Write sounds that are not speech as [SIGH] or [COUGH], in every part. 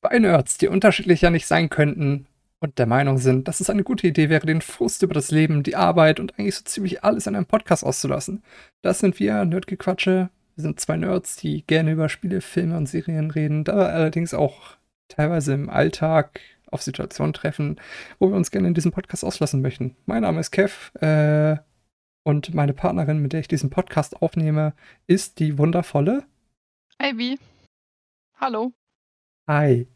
Zwei Nerds, die unterschiedlicher nicht sein könnten und der Meinung sind, dass es eine gute Idee wäre, den Frust über das Leben, die Arbeit und eigentlich so ziemlich alles in einem Podcast auszulassen. Das sind wir, Nerdgequatsche. Wir sind zwei Nerds, die gerne über Spiele, Filme und Serien reden, da allerdings auch teilweise im Alltag auf Situationen treffen, wo wir uns gerne in diesem Podcast auslassen möchten. Mein Name ist Kev äh, und meine Partnerin, mit der ich diesen Podcast aufnehme, ist die wundervolle Ivy. Hallo. Hi.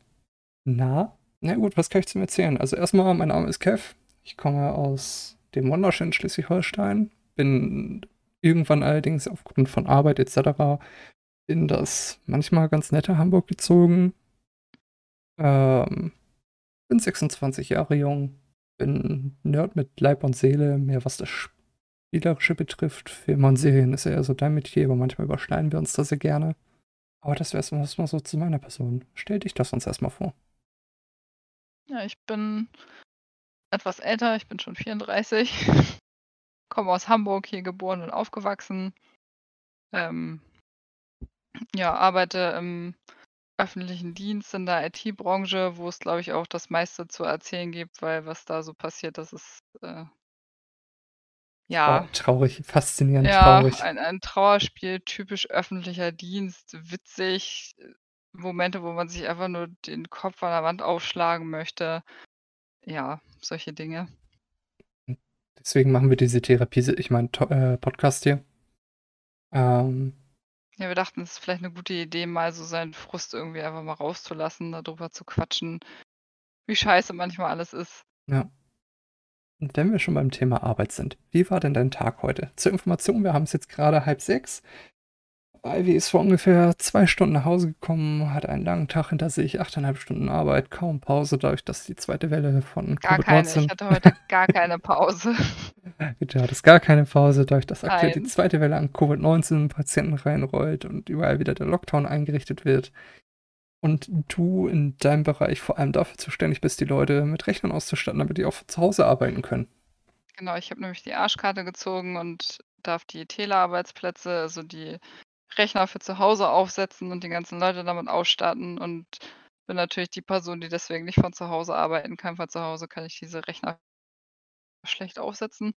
Na? Na gut, was kann ich zum erzählen? Also erstmal, mein Name ist Kev. Ich komme aus dem wunderschönen Schleswig-Holstein. Bin irgendwann allerdings aufgrund von Arbeit etc. in das manchmal ganz nette Hamburg gezogen. Ähm, bin 26 Jahre jung. Bin Nerd mit Leib und Seele, mehr was das Spielerische betrifft. Filme und Serien ist eher so dein Metier, aber manchmal überschneiden wir uns da sehr gerne. Aber das wäre erstmal so zu meiner Person. Stell dich das uns erstmal vor. Ja, ich bin etwas älter, ich bin schon 34. [LAUGHS] Komme aus Hamburg, hier geboren und aufgewachsen. Ähm, ja, arbeite im öffentlichen Dienst in der IT-Branche, wo es, glaube ich, auch das meiste zu erzählen gibt, weil was da so passiert, das ist äh, ja. Traurig, faszinierend Ja, traurig. ein ein Trauerspiel, typisch öffentlicher Dienst, witzig, äh, Momente, wo man sich einfach nur den Kopf an der Wand aufschlagen möchte. Ja, solche Dinge. Deswegen machen wir diese Therapie, ich meine, äh, Podcast hier. Ähm, Ja, wir dachten, es ist vielleicht eine gute Idee, mal so seinen Frust irgendwie einfach mal rauszulassen, darüber zu quatschen, wie scheiße manchmal alles ist. ja. Und wenn wir schon beim Thema Arbeit sind, wie war denn dein Tag heute? Zur Information, wir haben es jetzt gerade halb sechs. Ivy ist vor ungefähr zwei Stunden nach Hause gekommen, hat einen langen Tag hinter sich, achteinhalb Stunden Arbeit, kaum Pause, dadurch, dass die zweite Welle von Gar keine, Covid-19 ich hatte heute gar keine Pause. [LAUGHS] Du hattest gar keine Pause, dadurch, dass aktuell die Nein. zweite Welle an Covid-19 Patienten reinrollt und überall wieder der Lockdown eingerichtet wird. Und du in deinem Bereich vor allem dafür zuständig bist, die Leute mit Rechnern auszustatten, damit die auch zu Hause arbeiten können. Genau, ich habe nämlich die Arschkarte gezogen und darf die Telearbeitsplätze, also die Rechner für zu Hause aufsetzen und die ganzen Leute damit ausstatten und bin natürlich die Person, die deswegen nicht von zu Hause arbeiten kann. Von zu Hause kann ich diese Rechner schlecht aufsetzen.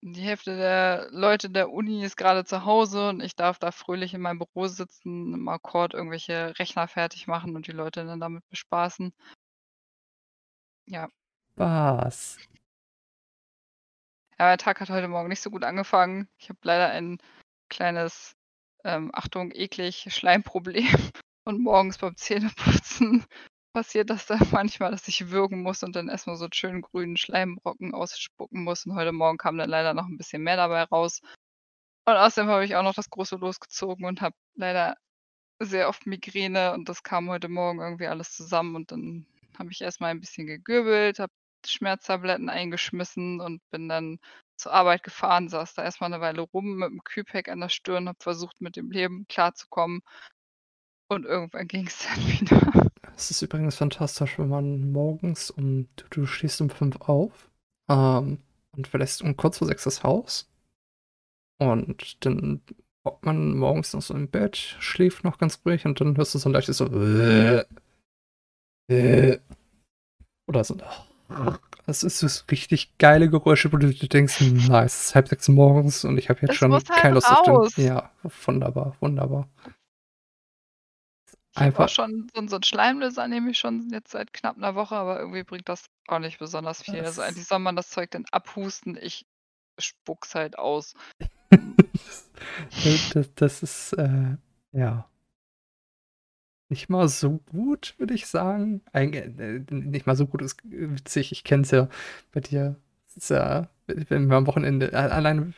Die Hälfte der Leute der Uni ist gerade zu Hause und ich darf da fröhlich in meinem Büro sitzen, im Akkord irgendwelche Rechner fertig machen und die Leute dann damit bespaßen. Ja. Was? Ja, mein Tag hat heute Morgen nicht so gut angefangen. Ich habe leider ein kleines, ähm, Achtung, eklig, Schleimproblem. [LAUGHS] Und morgens beim Zähneputzen passiert das dann [LAUGHS] manchmal, dass ich würgen muss und dann erstmal so einen schönen grünen Schleimbrocken ausspucken muss. Und heute Morgen kam dann leider noch ein bisschen mehr dabei raus. Und außerdem habe ich auch noch das große losgezogen und habe leider sehr oft Migräne und das kam heute Morgen irgendwie alles zusammen und dann habe ich erstmal ein bisschen gegürbelt, habe Schmerztabletten eingeschmissen und bin dann zur Arbeit gefahren, saß da erstmal eine Weile rum mit dem Kühlpack an der Stirn, habe versucht, mit dem Leben klarzukommen. Und irgendwann [LAUGHS] ging es dann [LAUGHS] wieder. Es ist übrigens fantastisch, wenn man morgens um, du, du stehst um fünf auf ähm, und verlässt um kurz vor sechs das Haus. Und dann hockt man morgens noch so im Bett, schläft noch ganz ruhig und dann hörst du so ein leichtes so. Äh, äh, oder so. Das ist das richtig geile Geräusche, wo du denkst, nice, es ist halb sechs morgens und ich habe jetzt Das schon halt keine Lust auf den. Ja, wunderbar, wunderbar. Ich habe Einfach- auch schon so, so einen Schleimlöser, nehme ich schon jetzt seit knapp einer Woche, aber irgendwie bringt das auch nicht besonders viel. Also eigentlich soll man das Zeug dann abhusten, ich spuck's halt aus. das, [LAUGHS] das, das ist, äh, ja. Nicht mal so gut, würde ich sagen. Eig äh, nicht mal so gut ist witzig. Ich kenne es ja bei dir. Ist ja, wenn wir am Wochenende, alleine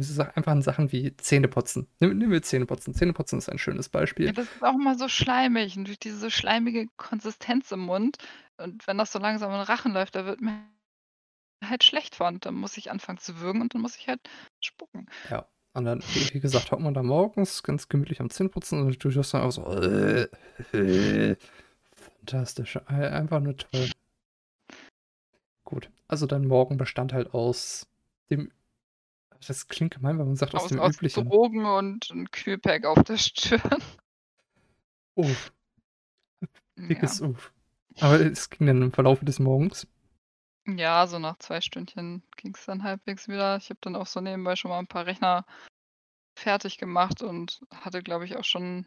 so einfachen Sachen wie Zähneputzen. Nehmen nehmen wir Zähneputzen. Zähneputzen ist ein schönes Ja, Beispiel. das ist auch immer so schleimig und durch diese schleimige Konsistenz im Mund. Und wenn das so langsam in den Rachen läuft, da wird mir halt schlecht von. Dann muss ich anfangen zu würgen und dann muss ich halt spucken. Ja. Und dann, wie gesagt, hockt man da morgens ganz gemütlich am Zähneputzen und du hörst dann auch so, äh, äh, fantastisch. Ein- Einfach nur toll. Gut. Also dein Morgen bestand halt aus dem, das klingt gemein, weil man sagt aus, Aus, dem aus üblichen. Drogen und ein Kühlpack auf der Stirn. Uff, [LAUGHS] Ja. dickes Uff. Aber es ging dann im Verlauf des Morgens? Ja, so nach zwei Stündchen ging es dann halbwegs wieder. Ich habe dann auch so nebenbei schon mal ein paar Rechner fertig gemacht und hatte, glaube ich, auch schon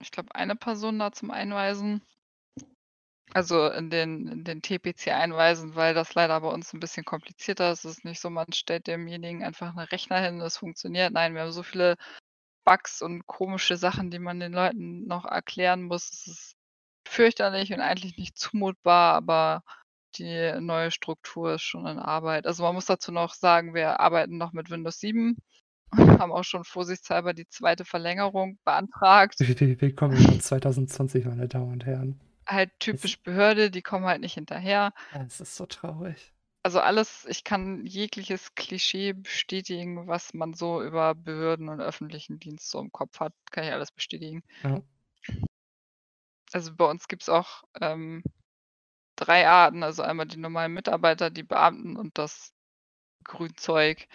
ich glaube, eine Person da zum Einweisen. Also, in den in den TPC einweisen, weil das leider bei uns ein bisschen komplizierter ist. Es ist nicht so, man stellt demjenigen einfach 'n Rechner hin, das funktioniert. Nein, wir haben so viele Bugs und komische Sachen, die man den Leuten noch erklären muss. Es ist fürchterlich und eigentlich nicht zumutbar, aber die neue Struktur ist schon in Arbeit. Also, man muss dazu noch sagen, wir arbeiten noch mit Windows 7 und haben auch schon vorsichtshalber die zweite Verlängerung beantragt. Willkommen im Jahr 2020, meine Damen und Herren. Halt typisch Behörde, die kommen halt nicht hinterher. Es ist so traurig. Also, alles ich kann jegliches Klischee bestätigen, was man so über Behörden und öffentlichen Dienst so im Kopf hat, kann ich alles bestätigen. Ja. Also, bei uns gibt's auch, ähm, 3 Arten, also einmal die normalen Mitarbeiter, die Beamten und das Grünzeug.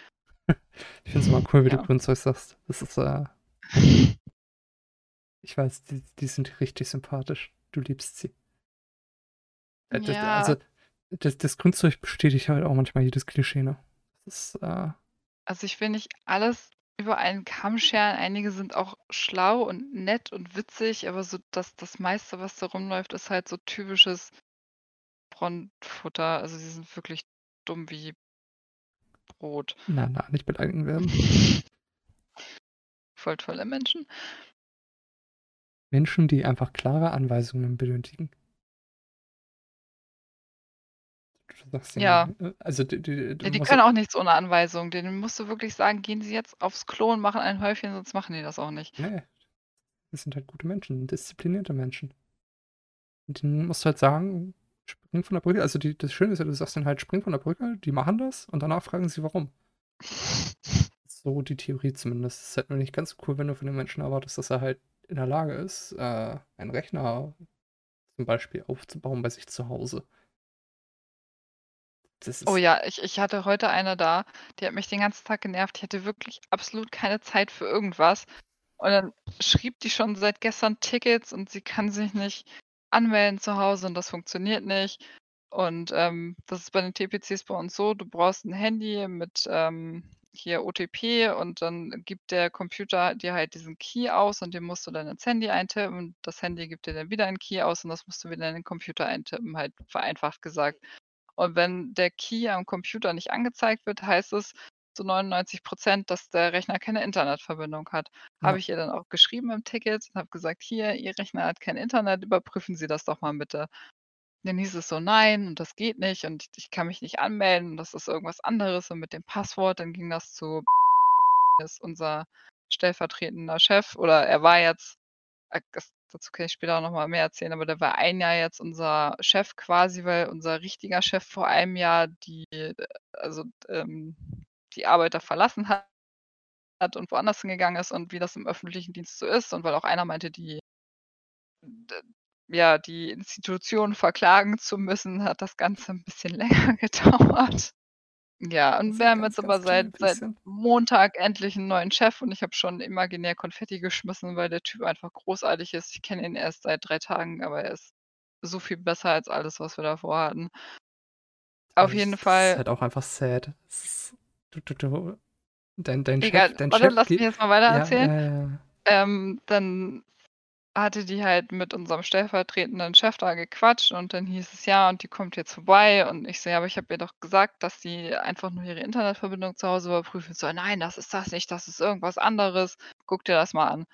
Ich finde es immer cool, wie Ja. du Grünzeug sagst. Das ist, äh [LAUGHS] ich weiß, die die sind richtig sympathisch. Du liebst sie. Äh, das Ja. also, das das Grünzeug bestätigt halt auch manchmal jedes Klischee, ne? Das ist, äh Also, ich will nicht alles über einen Kamm scheren. Einige sind auch schlau und nett und witzig, aber so das das meiste, was da rumläuft, ist halt so typisches Frontfutter. Also, sie sind wirklich dumm wie Brot. na, na, nicht beleidigen werden. [LAUGHS] Voll tolle Menschen. Menschen, die einfach klare Anweisungen benötigen. Ja. denen, äh, also, die die Ja, die können auch nichts ohne Anweisung. Denen musst du wirklich sagen: „Gehen Sie jetzt aufs Klo und machen ein Häufchen“, sonst machen die das auch nicht. Ne, das sind halt gute Menschen, disziplinierte Menschen. Und denen musst du halt sagen: „Spring von der Brücke.“ Also, die das Schöne ist ja, du sagst denen halt: „Spring von der Brücke“, die machen das und danach fragen sie: „Warum?“ [LAUGHS] So die Theorie zumindest. Es ist halt nur nicht ganz so cool, wenn du von dem Menschen erwartest, dass er halt in der Lage ist, äh, einen Rechner zum Beispiel aufzubauen bei sich zu Hause. Oh ja, ich ich hatte heute eine da, die hat mich den ganzen Tag genervt. Die hatte wirklich absolut keine Zeit für irgendwas. Und dann schrieb die schon seit gestern Tickets und sie kann sich nicht anmelden zu Hause und das funktioniert nicht. Und, ähm, das ist bei den TPCs bei uns so, du brauchst 'n Handy mit, ähm, hier OTP und dann gibt der Computer dir halt diesen Key aus und den musst du dann ins Handy eintippen und das Handy gibt dir dann wieder 'n Key aus und das musst du wieder in den Computer eintippen, halt vereinfacht gesagt. Und wenn der Key am Computer nicht angezeigt wird, heißt es zu 99% dass der Rechner keine Internetverbindung hat. Ja. Habe ich ihr dann auch geschrieben im Ticket und habe gesagt: „Hier, Ihr Rechner hat kein Internet, überprüfen Sie das doch mal bitte.“ Dann hieß es so: „Nein und das geht nicht und ich kann mich nicht anmelden und das ist irgendwas anderes und mit dem Passwort.“ Dann ging das zu [LAUGHS] ist unser stellvertretender Chef oder er war jetzt äh, dazu kann ich später auch noch mal mehr erzählen, aber der war ein Jahr jetzt unser Chef quasi, weil unser richtiger Chef vor einem Jahr die äh, also, ähm, die Arbeiter verlassen hat und woanders hingegangen ist und wie das im öffentlichen Dienst so ist und weil auch einer meinte, die ja, die Institution verklagen zu müssen, hat das Ganze 'n bisschen [LAUGHS] länger gedauert. Ja, und Das wir ist haben ganz, jetzt aber seit seit. Montag endlich 'n neuen Chef und ich habe schon imaginär Konfetti geschmissen, weil der Typ einfach großartig ist. Ich kenne ihn erst seit 3 Tagen, aber er ist so viel besser als alles, was wir davor hatten. Auf Das jeden ist Fall halt auch einfach sad. Ist du du du dein dein Egal, Chef dein warte, Chef lass mich jetzt mal weiter erzählen. ja, ja, ja. Ähm, dann hatte die halt mit unserem stellvertretenden Chef da gequatscht und dann hieß es: „Ja, und die kommt jetzt vorbei.“ Und ich so: „Ja, aber ich habe ihr doch gesagt, dass sie einfach nur ihre Internetverbindung zu Hause überprüfen soll.“ „Nein, das ist das nicht, das ist irgendwas anderes. Guck dir das mal an.“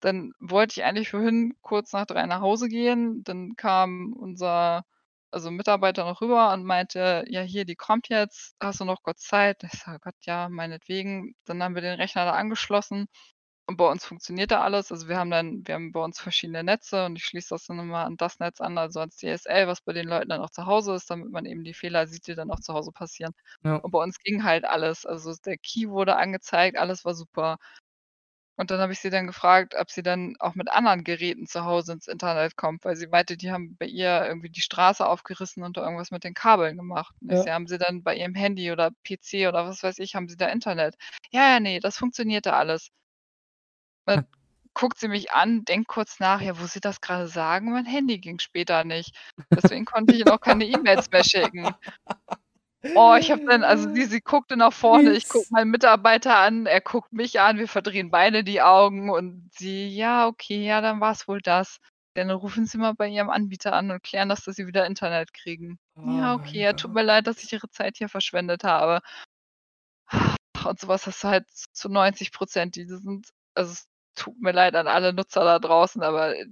Dann wollte ich eigentlich vorhin kurz nach 3 nach Hause gehen. Dann kam unser also Mitarbeiter noch rüber und meinte: „Ja, hier, die kommt jetzt. Hast du noch kurz Zeit?“ Ich „Oh Gott, ja, meinetwegen.“ Dann haben wir den Rechner da angeschlossen und bei uns funktioniert da alles. Also, wir haben dann wir haben bei uns verschiedene Netze und ich schließe das dann immer an das Netz an, also ans DSL, was bei den Leuten dann auch zu Hause ist, damit man eben die Fehler sieht, die dann auch zu Hause passieren. Ja. Und bei uns ging halt alles. Also, der Key wurde angezeigt, alles war super. Und dann habe ich sie dann gefragt, ob sie dann auch mit anderen Geräten zu Hause ins Internet kommt, weil sie meinte, die haben bei ihr irgendwie die Straße aufgerissen und da irgendwas mit den Kabeln gemacht. Und ich Ja. „Haben Sie dann bei Ihrem Handy oder PC oder was weiß ich haben Sie da Internet?“ „Ja, ja, ne, das funktioniert da alles.“ Äh, guckt sie mich an, denkt kurz nach: „Ja, wo sie das grade sagen? Mein Handy ging später nicht.“ Deswegen konnte ich ihr auch keine E-Mails mehr schicken. Oh, ich habe dann also sie sie guckte nach vorne, ich gucke meinen Mitarbeiter an, er guckt mich an, wir verdrehen beide die Augen und sie: „Ja, okay, ja, dann war's wohl das. Dann rufen Sie mal bei Ihrem Anbieter an und klären das, dass Sie wieder Internet kriegen.“ Oh „Ja, okay, ja, tut mir leid, dass ich Ihre Zeit hier verschwendet habe.“ Und so was hast du halt zu 90% Die sind also, es tut mir leid an alle Nutzer da draußen, aber, äh,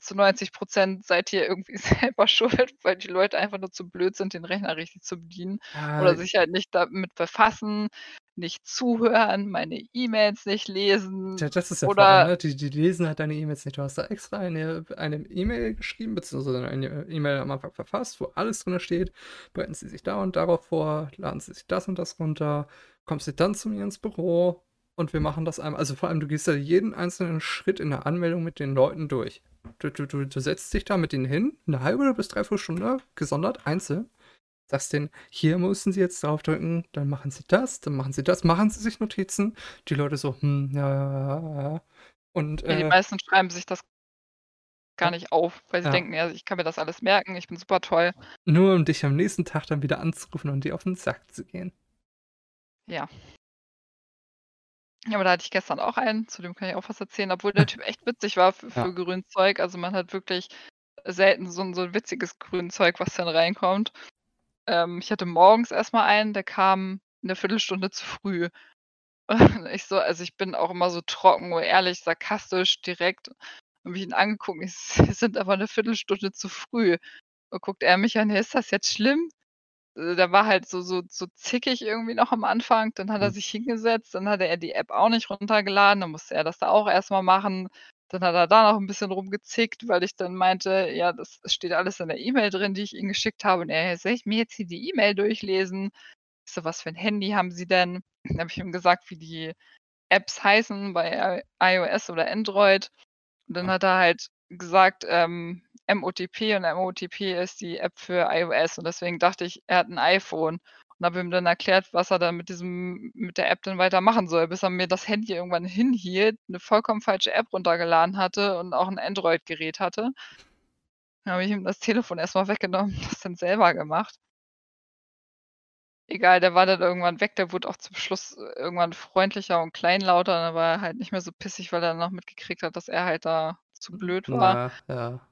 zu 90% seid ihr irgendwie [LAUGHS] selber schuld, weil die Leute einfach nur zu blöd sind, den Rechner richtig zu bedienen oder Ja. sich halt nicht damit befassen, nicht zuhören, meine E-Mails nicht lesen das ist Vorteil, oder ne? Die die lesen halt deine E-Mails nicht. Du hast da extra eine eine E-Mail geschrieben, beziehungsweise eine E-Mail am Anfang verfasst, wo alles drin steht. Bereiten Sie sich da und darauf vor, laden Sie sich das und das runter, kommen Sie dann zu mir ins Büro und wir machen das einmal. Also vor allem, du gehst ja jeden einzelnen Schritt in der Anmeldung mit den Leuten durch. Du, du, du, du setzt dich da mit denen hin, eine halbe bis dreiviertel Stunde, gesondert, einzeln. Sagst denen, hier müssen Sie jetzt draufdrücken, dann machen Sie das, dann machen Sie das, machen Sie sich Notizen. Die Leute so, hm, ja, ja, ja, ja. Und Ja, die äh, meisten schreiben sich das gar nicht auf, weil sie ja. denken: „Ja, ich kann mir das alles merken, ich bin super toll.“ Nur um dich am nächsten Tag dann wieder anzurufen und dir auf den Sack zu gehen. Ja. Ja, aber da hatte ich gestern auch einen, zu dem kann ich auch was erzählen, obwohl der [LAUGHS] Typ echt witzig war für Ja. für Grünzeug. Also, man hat wirklich selten so 'n so 'n witziges Grünzeug, was dann reinkommt. Ähm, ich hatte morgens erst mal einen, der kam 'ne Viertelstunde zu früh. Und [LAUGHS] ich so also, ich bin auch immer so trocken und ehrlich, sarkastisch, direkt. Habe ich ihn angeguckt, ich so: „Sie sind aber 'ne Viertelstunde zu früh.“ Und guckt er mich an: „Ja, ist das jetzt schlimm?“ Äh, der war halt so so so zickig irgendwie noch am Anfang. Dann hat er Mhm. sich hingesetzt, dann hatte er die App auch nicht runtergeladen, dann musste er das da auch erst mal machen. Dann hat er da noch 'n bisschen rumgezickt, weil ich dann meinte: „Ja, das steht alles in der E-Mail drin, die ich Ihnen geschickt habe.“ Und er: „Soll ich mir jetzt hier die E-Mail durchlesen?“ Ich so: „Was für 'n Handy haben Sie denn?“ Dann habe ich ihm gesagt, wie die Apps heißen bei iOS oder Android. Und dann hat er halt gesagt, ähm, MOTP und MOTP ist die App für iOS und deswegen dachte ich, er hat 'n iPhone und habe ihm dann erklärt, was er dann mit diesem mit der App dann weiter machen soll, bis er mir das Handy irgendwann hinhielt, 'ne vollkommen falsche App runtergeladen hatte und auch 'n Android-Gerät hatte. Dann habe ich ihm das Telefon erst mal weggenommen, das dann selber gemacht. Egal, der war dann irgendwann weg, der wurde auch zum Schluss irgendwann freundlicher und kleinlauter, dann war er halt nicht mehr so pissig, weil er auch mitgekriegt hat, dass er halt da zu blöd war. Na ja.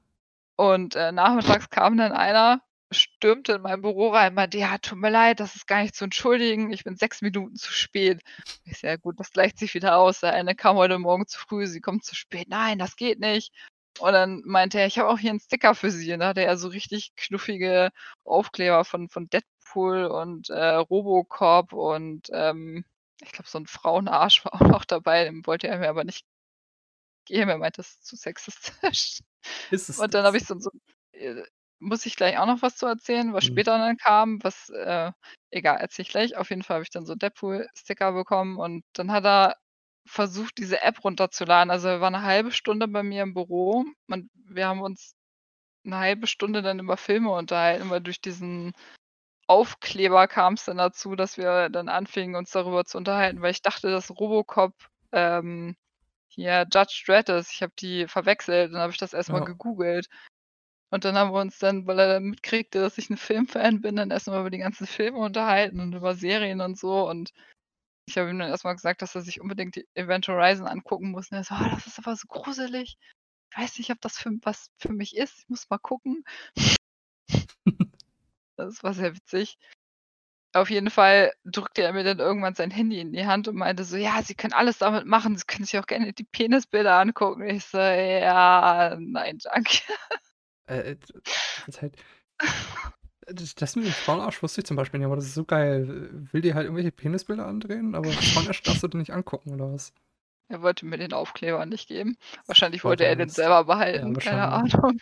Und, äh, nachmittags kam dann einer, stürmte in mein Büro rein, meinte: „Ja, tut mir leid, das ist gar nicht zu entschuldigen, ich bin 6 Minuten zu spät.“ Ich so: „Ja gut, das gleicht sich wieder aus. Der eine kam heute Morgen zu früh, Sie kommen zu spät. Nein, das geht nicht.“ Und dann meinte er: „Ich habe auch hier 'n Sticker für Sie.“ Und da hatte er so richtig knuffige Aufkleber von von Deadpool und, äh, Robocop und, ähm, ich glaube, so 'n Frauenarsch war auch noch dabei, den wollte er mir aber nicht geben. Er meinte, das ist zu sexistisch. Ist es Und dann habe ich so so äh, muss ich gleich auch noch was zu erzählen, was Mhm. später dann kam, was, äh egal, erzähle ich gleich. Auf jeden Fall habe ich dann so Deadpool-Sticker bekommen und dann hat er versucht, diese App runterzuladen. Also, er war 'ne halbe Stunde bei mir im Büro und wir haben uns 'ne halbe Stunde dann über Filme unterhalten, weil durch diesen Aufkleber kam's dann dazu, dass wir dann anfingen, uns darüber zu unterhalten, weil ich dachte, dass Robocop, ähm, hier Judge ist. Ich habe die verwechselt, dann habe ich das erst mal Ja. gegoogelt. Und dann haben wir uns dann, weil er dann mitkriegte, dass ich 'n Filmfan bin, dann erst mal über die ganzen Filme unterhalten und über Serien und so. Und ich habe ihm dann erst mal gesagt, dass er sich unbedingt die Event Horizon angucken muss. Und er so: „Oh, das ist aber so gruselig. Ich weiß nicht, ob das für was für mich ist. Ich muss mal gucken.“ [LAUGHS] Das war sehr witzig. Auf jeden Fall drückte er mir dann irgendwann sein Handy in die Hand und meinte so: „Ja, Sie können alles damit machen. Sie können sich auch gerne die Penisbilder angucken.“ Ich so: „Ja, nein, danke.“ Äh, äh, das ist halt das mit dem Frauenarsch wusste ich zum Beispiel nicht, aber das ist so geil. Will dir halt irgendwelche Penisbilder andrehen, aber [LAUGHS] Frauenarsch darfst du dir nicht angucken oder was? Er wollte mir den Aufkleber nicht geben. Wahrscheinlich wollte er den selber Ja, behalten, keine wahrscheinlich. Ahnung.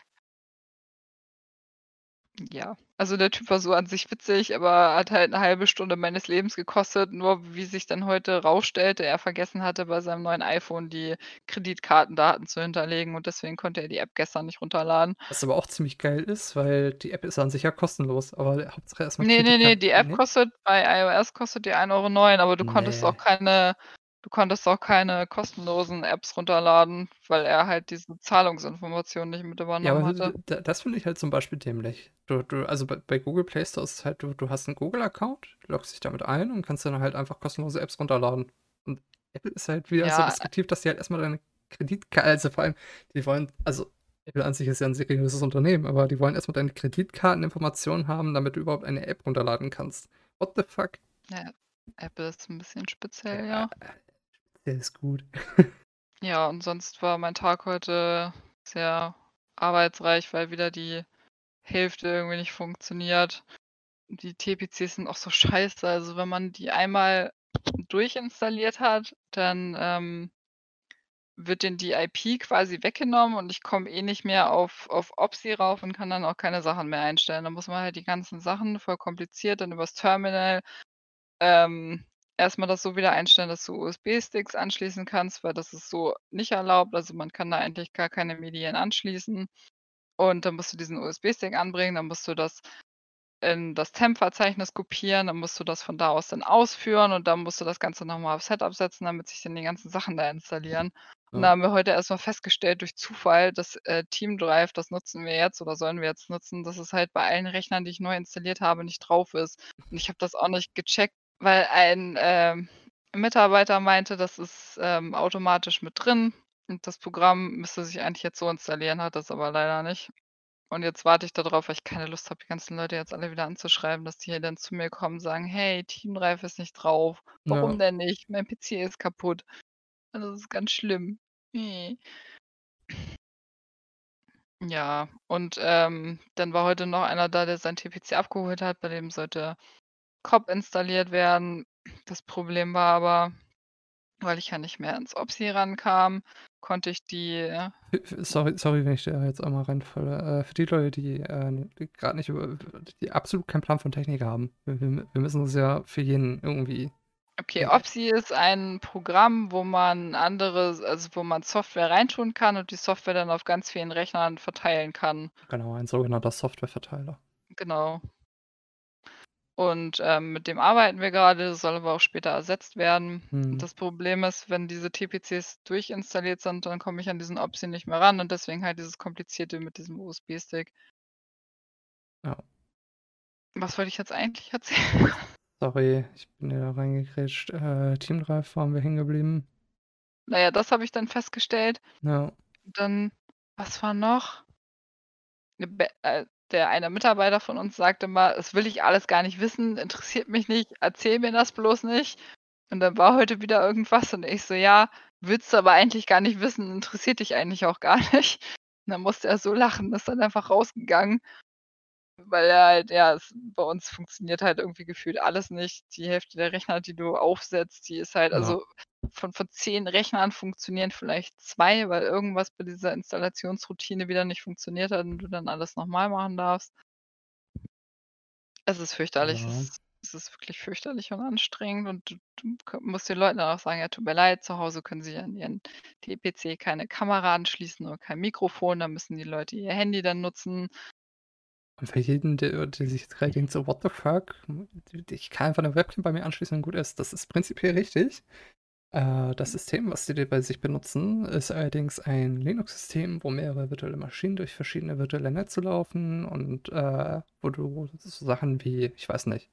Ja, also der Typ war so an sich witzig, aber hat halt 'ne halbe Stunde meines Lebens gekostet, nur wie sich dann heute rausstellte, er vergessen hatte, bei seinem neuen iPhone die Kreditkartendaten zu hinterlegen und deswegen konnte er die App gestern nicht runterladen. Was aber auch ziemlich geil ist, weil die App ist an sich ja kostenlos, aber Hauptsache erst mal Ne, ne, ne, die App ne? kostet bei iOS kostet die 1,09 €, aber du konntest auch Ne. keine du konntest auch keine kostenlosen Apps runterladen, weil er halt diese Zahlungsinformationen nicht mit Ja, übernommen aber hatte. d- d- das finde ich halt zum Beispiel dämlich. Du, du, also bei, bei Google Play Store ist halt, du, du hast einen Google-Account, loggst dich damit ein und kannst dann halt einfach kostenlose Apps runterladen. Und Apple ist halt wieder so Ja, deskriptiv, dass die halt erstmal deine Kreditkarte, also vor allem, die wollen, also Apple an sich ist ja ein seriöses Unternehmen, aber die wollen erstmal deine Kreditkarteninformationen haben, damit du überhaupt eine App runterladen kannst. What the fuck? ja, Apple ist ein bisschen speziell, Ja, ja. Der ist gut. Ja, und sonst war mein Tag heute sehr arbeitsreich, weil wieder die Hälfte irgendwie nicht funktioniert. Die TPCs sind auch so scheiße. Also wenn man die einmal durchinstalliert hat, dann ähm, wird denen die IP quasi weggenommen und ich komme eh nicht mehr auf, auf OPSI rauf und kann dann auch keine Sachen mehr einstellen. Da muss man halt die ganzen Sachen voll kompliziert dann übers Terminal ähm, erstmal das so wieder einstellen, dass du USB-Sticks anschließen kannst, weil das ist so nicht erlaubt. Also man kann da eigentlich gar keine Medien anschließen. Und dann musst du diesen USB-Stick anbringen, dann musst du das in das Temp-Verzeichnis kopieren, dann musst du das von da aus dann ausführen und dann musst du das Ganze nochmal auf Setup setzen, damit sich dann die ganzen Sachen da installieren. Und da Ja. haben wir heute erstmal festgestellt durch Zufall, dass äh, Team Drive, das nutzen wir jetzt oder sollen wir jetzt nutzen, dass es halt bei allen Rechnern, die ich neu installiert habe, nicht drauf ist. Und ich habe das auch nicht gecheckt, weil ein ähm, Mitarbeiter meinte, das ist ähm, automatisch mit drin und das Programm müsste sich eigentlich jetzt so installieren, hat das aber leider nicht. Und jetzt warte ich darauf, weil ich keine Lust habe, die ganzen Leute jetzt alle wieder anzuschreiben, dass die hier dann zu mir kommen und sagen, hey, Team Drive ist nicht drauf. Warum Ja. denn nicht? Mein PC ist kaputt. Und Das ist ganz schlimm. Äh. Ja, und ähm, dann war heute noch einer da, der sein TPC abgeholt hat. Bei dem sollte COP installiert werden. Das Problem war aber, weil ich ja nicht mehr ans OPSI rankam, konnte ich die [LAUGHS] Sorry, sorry, wenn ich da jetzt einmal reinfalle. Äh, für die Leute, die, äh, gerade nicht über, die absolut keinen Plan von Technik haben, wir, müssen das ja für jeden irgendwie. Okay. OPSI ist ein Programm, wo man andere, also wo man Software reintun kann und die Software dann auf ganz vielen Rechnern verteilen kann. Genau, ein sogenannter Softwareverteiler. Genau. Und ähm, mit dem arbeiten wir gerade, das soll aber auch später ersetzt werden. Und das Problem ist, wenn diese TPCs durchinstalliert sind, dann komme ich an diesen OPSI nicht mehr ran und deswegen halt dieses komplizierte mit diesem USB-Stick. Ja. Was wollte ich jetzt eigentlich erzählen? [LAUGHS] Sorry, ich bin ja da reingekrätscht. Äh, Team Drive waren wir hängen geblieben. naja, das habe ich dann festgestellt. Ja. Dann, was war noch? Ne, Be äh, der eine Mitarbeiter von uns sagte mal, das will ich alles gar nicht wissen, interessiert mich nicht, erzähl mir das bloß nicht. Und dann war heute wieder irgendwas und ich so, ja, willst du aber eigentlich gar nicht wissen, interessiert dich eigentlich auch gar [LAUGHS] nicht. Und dann musste er so lachen, ist dann einfach rausgegangen, weil er halt, ja, es, bei uns funktioniert halt irgendwie gefühlt alles nicht. Die Hälfte der Rechner, die du aufsetzt, die ist halt, Ja. also von, von zehn Rechnern funktionieren vielleicht zwei, weil irgendwas bei dieser Installationsroutine wieder nicht funktioniert hat und du dann alles nochmal machen darfst. Es ist fürchterlich. Ja. Es, ist, es ist wirklich fürchterlich und anstrengend und du, du musst den Leuten dann auch sagen, ja, tut mir leid, zu Hause können sie an ihren TPC keine Kamera anschließen oder kein Mikrofon, da müssen die Leute ihr Handy dann nutzen. Und für jeden, der, der sich jetzt gerade denkt, so, what the fuck? Ich kann einfach eine Webcam bei mir anschließen und gut ist. Das ist prinzipiell richtig. Äh, das System, was die bei sich benutzen, ist allerdings ein Linux-System, wo mehrere virtuelle Maschinen durch verschiedene virtuelle Netze laufen und äh, wo du so Sachen wie, ich weiß nicht,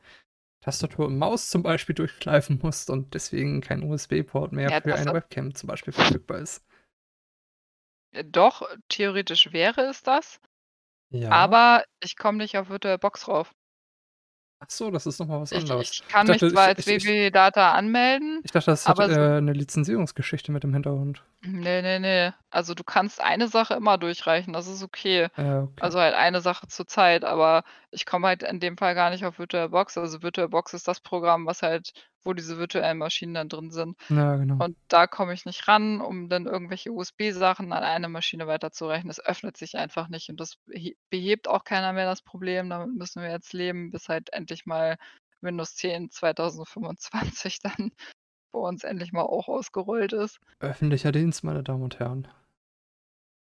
Tastatur und Maus zum Beispiel [LAUGHS] durchschleifen musst und deswegen kein USB-Port mehr Ja, für eine Webcam zum Beispiel verfügbar ist. Doch, theoretisch wäre es das, Ja. aber ich komme nicht auf VirtualBox drauf. Ach so, das ist nochmal was Ich, anderes. ich kann Ich dachte, mich zwar als ich- ich- WP-Data anmelden. Ich dachte, das hat Aber so- äh, eine Lizenzierungsgeschichte mit dem Hintergrund. Nee, nee, nee. Also du kannst eine Sache immer durchreichen, das ist okay. Äh, okay. Also halt eine Sache zur Zeit, aber ich komme halt in dem Fall gar nicht auf VirtualBox. Also VirtualBox ist das Programm, was halt, wo diese virtuellen Maschinen dann drin sind. ja, genau. Und da komme ich nicht ran, um dann irgendwelche USB-Sachen an eine Maschine weiterzureichen. Es öffnet sich einfach nicht und das behe- behebt auch keiner mehr das Problem. Damit müssen wir jetzt leben, bis halt endlich mal Windows 10 2025 [LAUGHS] dann bei uns endlich mal auch ausgerollt ist. Öffentlicher Dienst, meine Damen und Herren.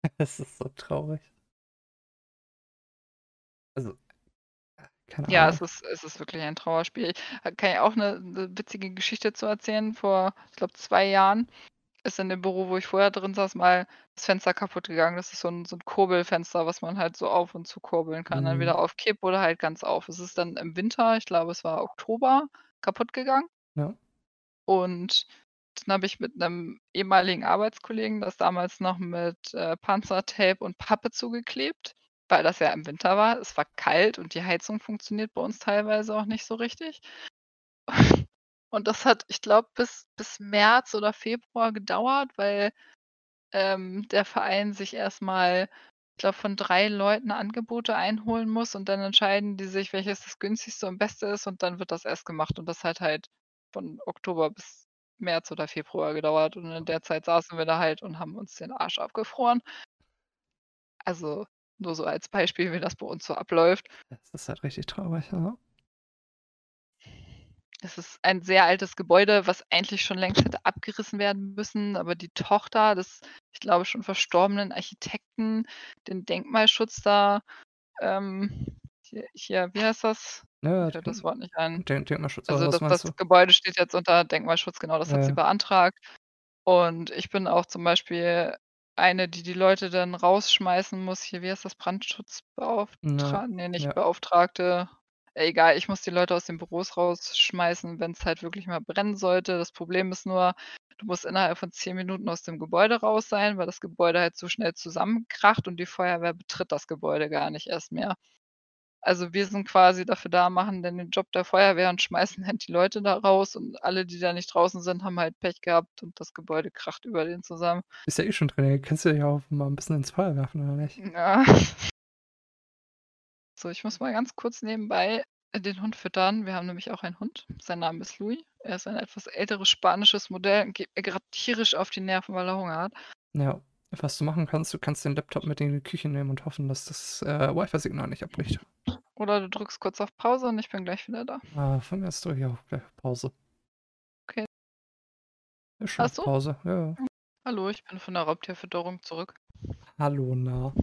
[LAUGHS] Es ist so traurig. Also, Keine Ja, Ahnung. es ist es ist wirklich ein Trauerspiel. Da kann ich auch 'ne 'ne witzige Geschichte zu erzählen. Vor, ich glaube, 2 Jahren ist in dem Büro, wo ich vorher drin saß, mal das Fenster kaputt gegangen. Das ist so 'n so 'n Kurbelfenster, was man halt so auf und zu kurbeln kann. Mhm. Entweder auf Kipp oder halt ganz auf. Es ist dann im Winter, ich glaube, es war Oktober, kaputtgegangen. Ja. Und dann habe ich mit 'nem ehemaligen Arbeitskollegen das damals noch mit, äh, Panzertape und Pappe zugeklebt, weil das ja im Winter war. Es war kalt und die Heizung funktioniert bei uns teilweise auch nicht so richtig. [LAUGHS] Und das hat, ich glaube, bis bis März oder Februar gedauert, weil, ähm, der Verein sich erst mal, ich glaube, von 3 Leuten Angebote einholen muss und dann entscheiden die sich, welches das günstigste und beste ist und dann wird das erst gemacht. Und das hat halt von Oktober bis März oder Februar gedauert und in der Zeit saßen wir da halt und haben uns den Arsch abgefroren. Also, nur so als Beispiel, wie das bei uns so abläuft. Das ist halt richtig traurig, ja. Es ist ein sehr altes Gebäude, was eigentlich schon längst hätte abgerissen werden müssen, aber die Tochter des, ich glaube, schon verstorbenen Architekten, den Denkmalschutz da, ähm, hier hier, wie heißt das? Ja, fällt das Wort nicht ein. Den Denkmalschutz Also, das das du? Gebäude steht jetzt unter Denkmalschutz, genau, das Ja, hat sie beantragt. Und ich bin auch zum Beispiel eine, die die Leute dann rausschmeißen muss. Hier, wie heißt das? Ja, Brandschutzbeauftra ne, nicht ja. Beauftragte. Egal, ich muss die Leute aus den Büros rausschmeißen, wenn's halt wirklich mal brennen sollte. Das Problem ist nur, du musst innerhalb von 10 Minuten aus dem Gebäude raus sein, weil das Gebäude halt so schnell zusammenkracht und die Feuerwehr betritt das Gebäude gar nicht erst mehr. Also, wir sind quasi dafür da, machen dann den Job der Feuerwehr und schmeißen halt die Leute da raus und alle, die da nicht draußen sind, haben halt Pech gehabt und das Gebäude kracht über denen zusammen. Bist ja eh schon drin, kannst du dich auch mal 'n bisschen ins Feuer werfen, oder nicht? Ja. [LAUGHS] So, ich muss mal ganz kurz nebenbei, den Hund füttern. Wir haben nämlich auch einen Hund. Sein Name ist Louis. Er ist ein etwas älteres spanisches Modell und geht mir grad tierisch auf die Nerven, weil er Hunger hat. Ja, was du machen kannst, du kannst den Laptop mit in die Küche nehmen und hoffen, dass das, äh, Wi-Fi-Signal nicht abbricht. Oder du drückst kurz auf Pause und ich bin gleich wieder da. Ah, von mir aus drücke ich auch gleich auf Pause. Okay. Ist schon Hast du? Pause, ja. Hallo, ich bin von der Raubtierfütterung zurück. Hallo, na?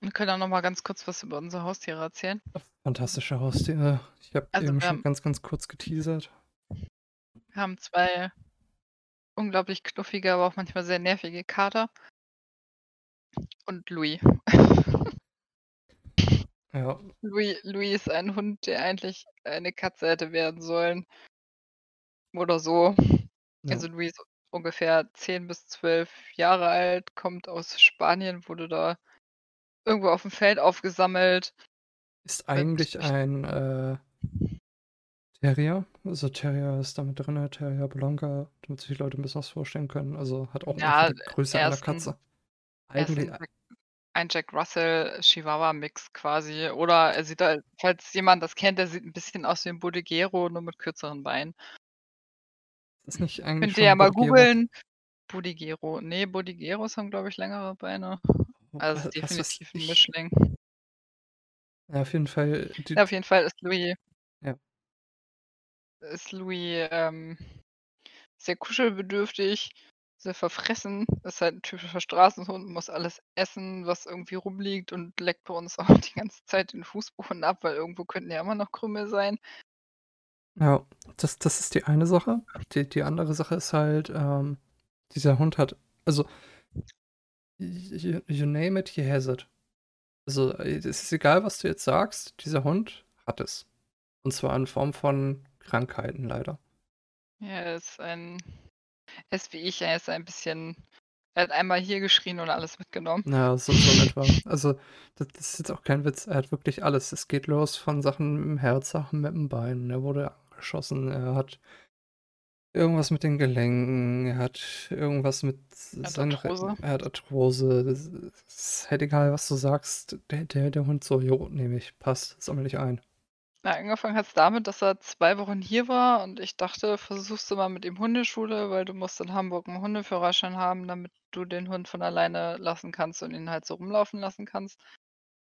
Wir können auch noch mal ganz kurz was über unsere Haustiere erzählen. Fantastische Haustiere. Ich habe Also, eben schon ganz, ganz kurz geteasert. Wir haben 2 unglaublich knuffige, aber auch manchmal sehr nervige Kater. Und Louis. Ja. Louis Louis ist ein Hund, der eigentlich eine Katze hätte werden sollen. Oder so. Ja. Also, Louis ist ungefähr 10 bis 12 Jahre alt, kommt aus Spanien, wurde da irgendwo auf'm Feld aufgesammelt. Ist eigentlich ein, äh Terrier. Also, Terrier ist da mit drinne, Terrier Blanca, damit sich die Leute 'n bisschen was vorstellen können. Also, hat auch Ja, die Größe er einer Katze. Eigentlich ein Jack Russell Chihuahua Mix quasi. Oder er sieht halt falls jemand das kennt, der sieht 'n bisschen aus wie 'n Bodegero, nur mit kürzeren Beinen. Ist nicht eigentlich Könnt ihr ja mal googeln. Bodegero. Ne, Bodegeros haben, glaube ich, längere Beine. Oh, Also, weiß definitiv 'n ich. Mischling. Ja, auf jeden Fall, Ja, auf jeden Fall ist Louis Ja. Ist Louis, ähm, sehr kuschelbedürftig, sehr verfressen, ist halt 'n typischer Straßenhund, muss alles essen, was irgendwie rumliegt und leckt bei uns [LAUGHS] auch die ganze Zeit den Fußboden ab, weil irgendwo könnten ja immer noch Krümel sein. Ja, das das ist die eine Sache. Die die andere Sache ist halt, ähm, dieser Hund hat also you you name it, he has it. Also, äh, es ist egal, was du jetzt sagst, dieser Hund hat es. Und zwar in Form von Krankheiten leider. Ja, er ist ein er ist wie ich, er ist ein bisschen er hat einmal hier geschrien und alles mitgenommen. Ja, so so etwa. [LAUGHS] Also, da das ist jetzt auch kein Witz. Er hat wirklich alles. Es geht los von Sachen mit'm Herz, Sachen mit'm Bein. Er wurde angeschossen, er hat irgendwas mit den Gelenken, er hat irgendwas mit Er hat Arthrose. er hat Arthrose. Das ist halt egal, was du sagst. Der der der Hund so: „Jo, nehme ich, passt, sammle ich ein.“ Ja, angefangen hat's damit, dass er 2 Wochen hier war und ich dachte: „Versuchst du mal mit ihm Hundeschule, weil du musst in Hamburg 'n Hundeführerschein haben, damit du den Hund von alleine lassen kannst und ihn halt so rumlaufen lassen kannst.“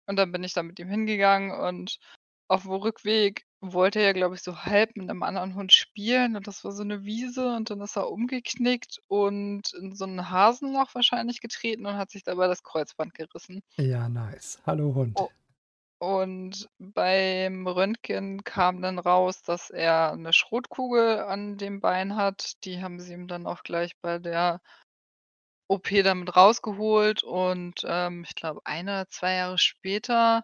Und dann bin ich da mit ihm hingegangen und auf'm Rückweg wollte er, glaube ich, so halb mit 'nem anderen Hund spielen und das war so 'ne Wiese und dann ist er umgeknickt und in so 'n Hasenloch wahrscheinlich getreten und hat sich dabei das Kreuzband gerissen. Ja, nice. Hallo Hund. Oh. Und beim Röntgen kam dann raus, dass er 'ne Schrotkugel an dem Bein hat. Die haben sie ihm dann auch gleich bei der OP dann mit rausgeholt und, ähm, ich glaube, 1 oder 2 Jahre später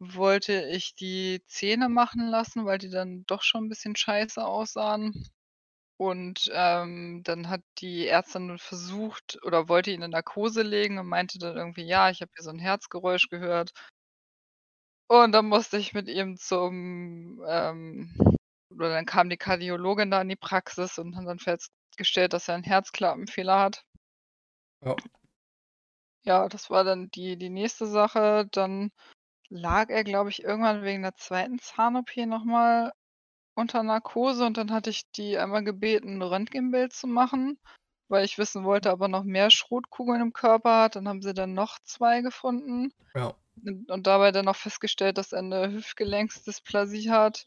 wollte ich die Zähne machen lassen, weil die dann doch schon 'n bisschen scheiße aussahen. Und, ähm, dann hat die Ärztin versucht oder wollte ihn in Narkose legen und meinte dann irgendwie: „Ja, ich habe hier so 'n Herzgeräusch gehört.“ Und dann musste ich mit ihm zum, ähm oder dann kam die Kardiologin da in die Praxis und haben dann festgestellt, dass er 'n Herzklappenfehler hat. Ja. Ja, das war dann die die nächste Sache. Dann lag er, glaube ich, irgendwann wegen der 2. Zahn-OP noch mal unter Narkose und dann hatte ich die einmal gebeten, 'n Röntgenbild zu machen, weil ich wissen wollte, ob er noch mehr Schrotkugeln im Körper hat. Dann haben sie dann noch 2 gefunden Ja. Und dabei dann noch festgestellt, dass er 'ne Hüftgelenksdysplasie hat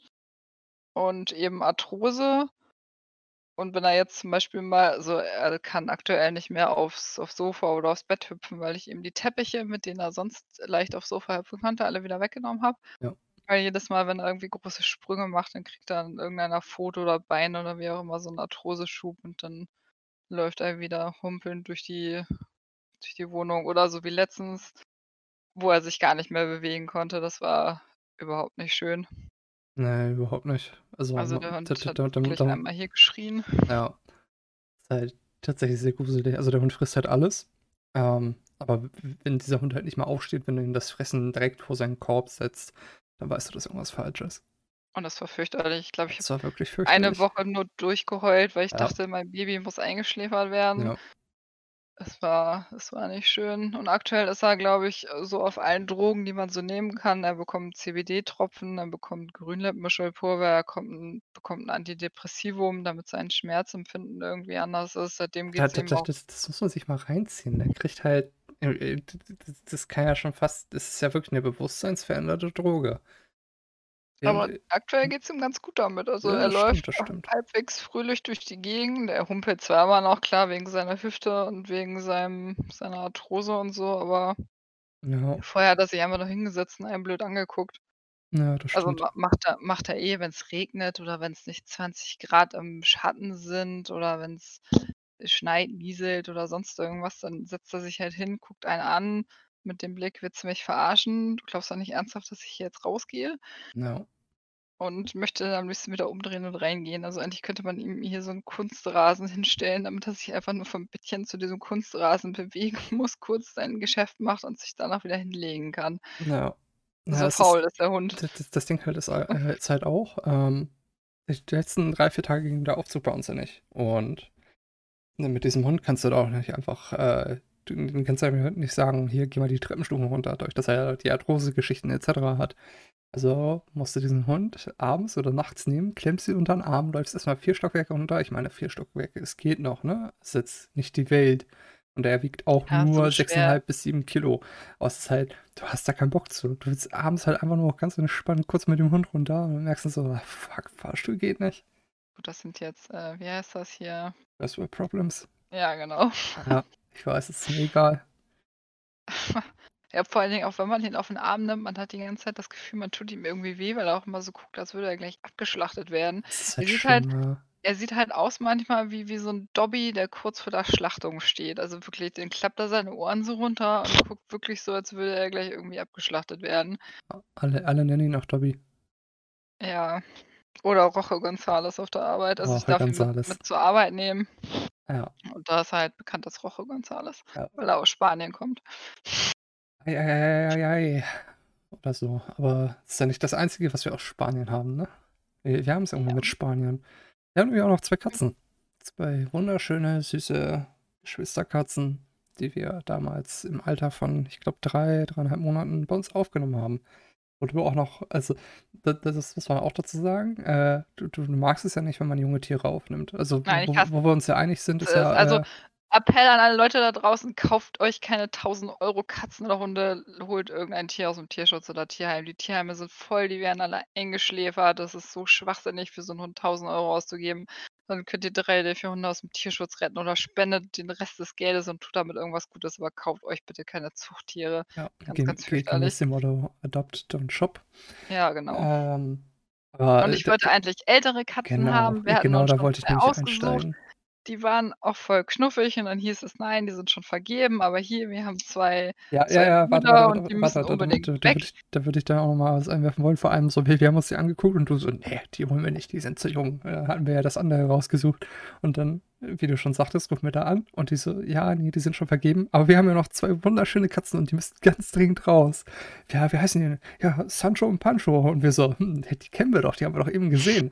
und eben Arthrose. Und wenn er jetzt zum Beispiel mal also, er kann aktuell nicht mehr aufs aufs Sofa oder aufs Bett hüpfen, weil ich ihm die Teppiche, mit denen er sonst leicht aufs Sofa hüpfen konnte, alle wieder weggenommen habe. Ja. Weil jedes Mal, wenn er irgendwie große Sprünge macht, dann kriegt er an irgendeiner Pfote oder Bein oder wie auch immer so 'n Arthroseschub und dann läuft er wieder humpelnd durch die durch die Wohnung oder so wie letztens, wo er sich gar nicht mehr bewegen konnte. Das war überhaupt nicht schön. Ne, überhaupt nicht. Also, Also, der Hund hat wirklich einmal hier geschrien. Ja. Ist halt tatsächlich sehr gruselig. Also, der Hund frisst halt alles. Ähm, aber wenn dieser Hund halt nicht mal aufsteht, wenn du ihm das Fressen direkt vor seinen Korb setzt, dann weißt du, dass irgendwas falsch ist. Und das war fürchterlich. Ich glaube, ich habe eine. Woche nur durchgeheult, weil ich Ja. dachte, mein Baby muss eingeschläfert werden. Ja. Es war es war nicht schön. Und aktuell ist er, glaube ich, so auf allen Drogen, die man so nehmen kann. Er bekommt CBD-Tropfen, er bekommt Grünlippmischelpulver, er kommt 'n bekommt 'n Antidepressivum, damit sein Schmerzempfinden irgendwie anders ist. Seitdem Da geht's da ihm da auch das das muss man sich mal reinziehen. Der kriegt halt äh, äh, d d d das kann ja schon fast das ist ja wirklich 'ne bewusstseinsveränderte Droge. Aber Äh, aktuell hm. geht's ihm ganz gut damit. Also, Ja, er läuft stimmt. halbwegs fröhlich durch die Gegend. Er humpelt zwar immer noch, klar, wegen seiner Hüfte und wegen seinem seiner Arthrose und so, aber Ja. vorher hat er sich einfach nur hingesetzt und einen blöd angeguckt. Ja, das Also, stimmt. ma macht er macht er eh, wenn's regnet oder wenn's nicht 20 C im Schatten sind oder wenn's schneit, nieselt oder sonst irgendwas, dann setzt er sich halt hin, guckt einen an mit dem Blick: „Willst du mich verarschen? Du glaubst doch nicht ernsthaft, dass ich hier jetzt rausgehe?“ Ja. Und möchte dann am liebsten wieder umdrehen und reingehen. Also, eigentlich könnte man ihm hier so 'n Kunstrasen [LAUGHS] hinstellen, damit er sich einfach nur vom Bettchen zu diesem Kunstrasen [LAUGHS] bewegen muss, kurz sein Geschäft macht und sich danach wieder hinlegen kann. Ja. Ja, So ist faul ist der Hund. d d das Ding halt ist äh, [LAUGHS] ist halt auch, ähm, die letzten 3, 4 Tage ging der Aufzug bei uns ja nicht. Und, ne, mit diesem Hund kannst du da auch nicht einfach, äh du du kannst deinem Hund nicht sagen: „Hier, geh mal die Treppenstufen runter“, dadurch, dass er ja die Arthrosegeschichten et cetera hat. Also, musst du diesen Hund abends oder nachts nehmen, klemmst ihn unter 'n Arm, läufst erst mal 4 Stockwerke runter. Ich meine, 4 Stockwerke, es geht noch, ne? Ist jetzt nicht die Welt. Und er wiegt auch Ja, nur schwer 6,5 bis 7 Kilogramm. Aber es ist halt du hast da keinen Bock zu. Du willst abends halt einfach nur ganz entspannt kurz mit dem Hund runter und dann merkst du so: „Ah, fuck, Fahrstuhl geht nicht.“ Gut, das sind jetzt, äh wie heißt das hier? First World Problems. Ja, genau. Ja, ich weiß, es ist mir egal. [LAUGHS] Ja, vor allen Dingen auch, wenn man ihn auf 'n Arm nimmt, man hat die ganze Zeit das Gefühl, man tut ihm irgendwie weh, weil er auch immer so guckt, als würde er gleich abgeschlachtet werden. Ist Er halt sieht halt ja. er sieht halt aus manchmal wie wie so 'n Dobby, der kurz vor der Schlachtung steht. Also, wirklich, den klappt er seine Ohren so runter und guckt wirklich so, als würde er gleich irgendwie abgeschlachtet werden. Alle alle nennen ihn auch Dobby. Ja. Oder Rocho González auf der Arbeit. Also, ich Rocho darf ihn mit González. mit zur Arbeit nehmen. Ja. Und da ist halt bekannt als Rocho González, Ja. weil er aus Spanien kommt. Ei, ei, ei, ei, ei, ei. Oder so. Aber das ist ja nicht das Einzige, was wir aus Spanien haben, ne? Wir wir haben's irgendwie Ja. mit Spaniern. Wir haben nämlich auch noch 2 Katzen. 2 wunderschöne, süße Geschwisterkatzen, die wir damals im Alter von, ich glaube, 3, 3 1/2 Monaten bei uns aufgenommen haben. Und du auch noch also, da das muss man auch dazu sagen, äh, du du magst es ja nicht, wenn man junge Tiere aufnimmt. Also, Nein, wo wo wir uns ja einig sind, ist es. ja, Also, äh Appell an alle Leute da draußen, kauft euch keine 1.000 € Katzen oder Hunde, holt irgendein Tier aus'm Tierschutz oder Tierheim. Die Tierheime sind voll, die werden alle eingeschläfert. Das ist so schwachsinnig, für so 'n Hund 1.000 € auszugeben. Dann könnt ihr drei der vier Hunde aus dem Tierschutz retten oder spendet den Rest des Geldes und tut damit irgendwas Gutes, aber kauft euch bitte keine Zuchttiere. Ja, Ganz, ge ganz fürchterlich. dem Motto Adopt, don't shop. Ja, genau. Ähm, aber Und ich wollte eigentlich ältere Katzen genau, haben. Wir genau, da wollte ich 2 nämlich ausgesucht. einsteigen. Die waren auch voll knuffig und dann hieß es: „Nein, die sind schon vergeben, aber hier, wir haben 2 Ja, ja, 2 ja, warte, Brüder warte, und die müssen warte, da unbedingt da würde weg.“ ich da würde ich da auch noch mal was einwerfen wollen. Vor allem so, wir wir haben uns die angeguckt und du so: „Ne, die holen wir nicht, die sind zu jung.“ Äh, hatten wir ja das andere rausgesucht. Und dann, wie du schon sagtest, rufen wir da an und die so: „Ja, ne, die sind schon vergeben, aber wir haben ja noch 2 wunderschöne Katzen und die müssen [LAUGHS] ganz dringend raus.“ „Ja, wie heißen die denn?“ „Ja, Sancho und Pancho.“ Und wir so: „Hm, die kennen wir doch, die haben wir doch eben gesehen.“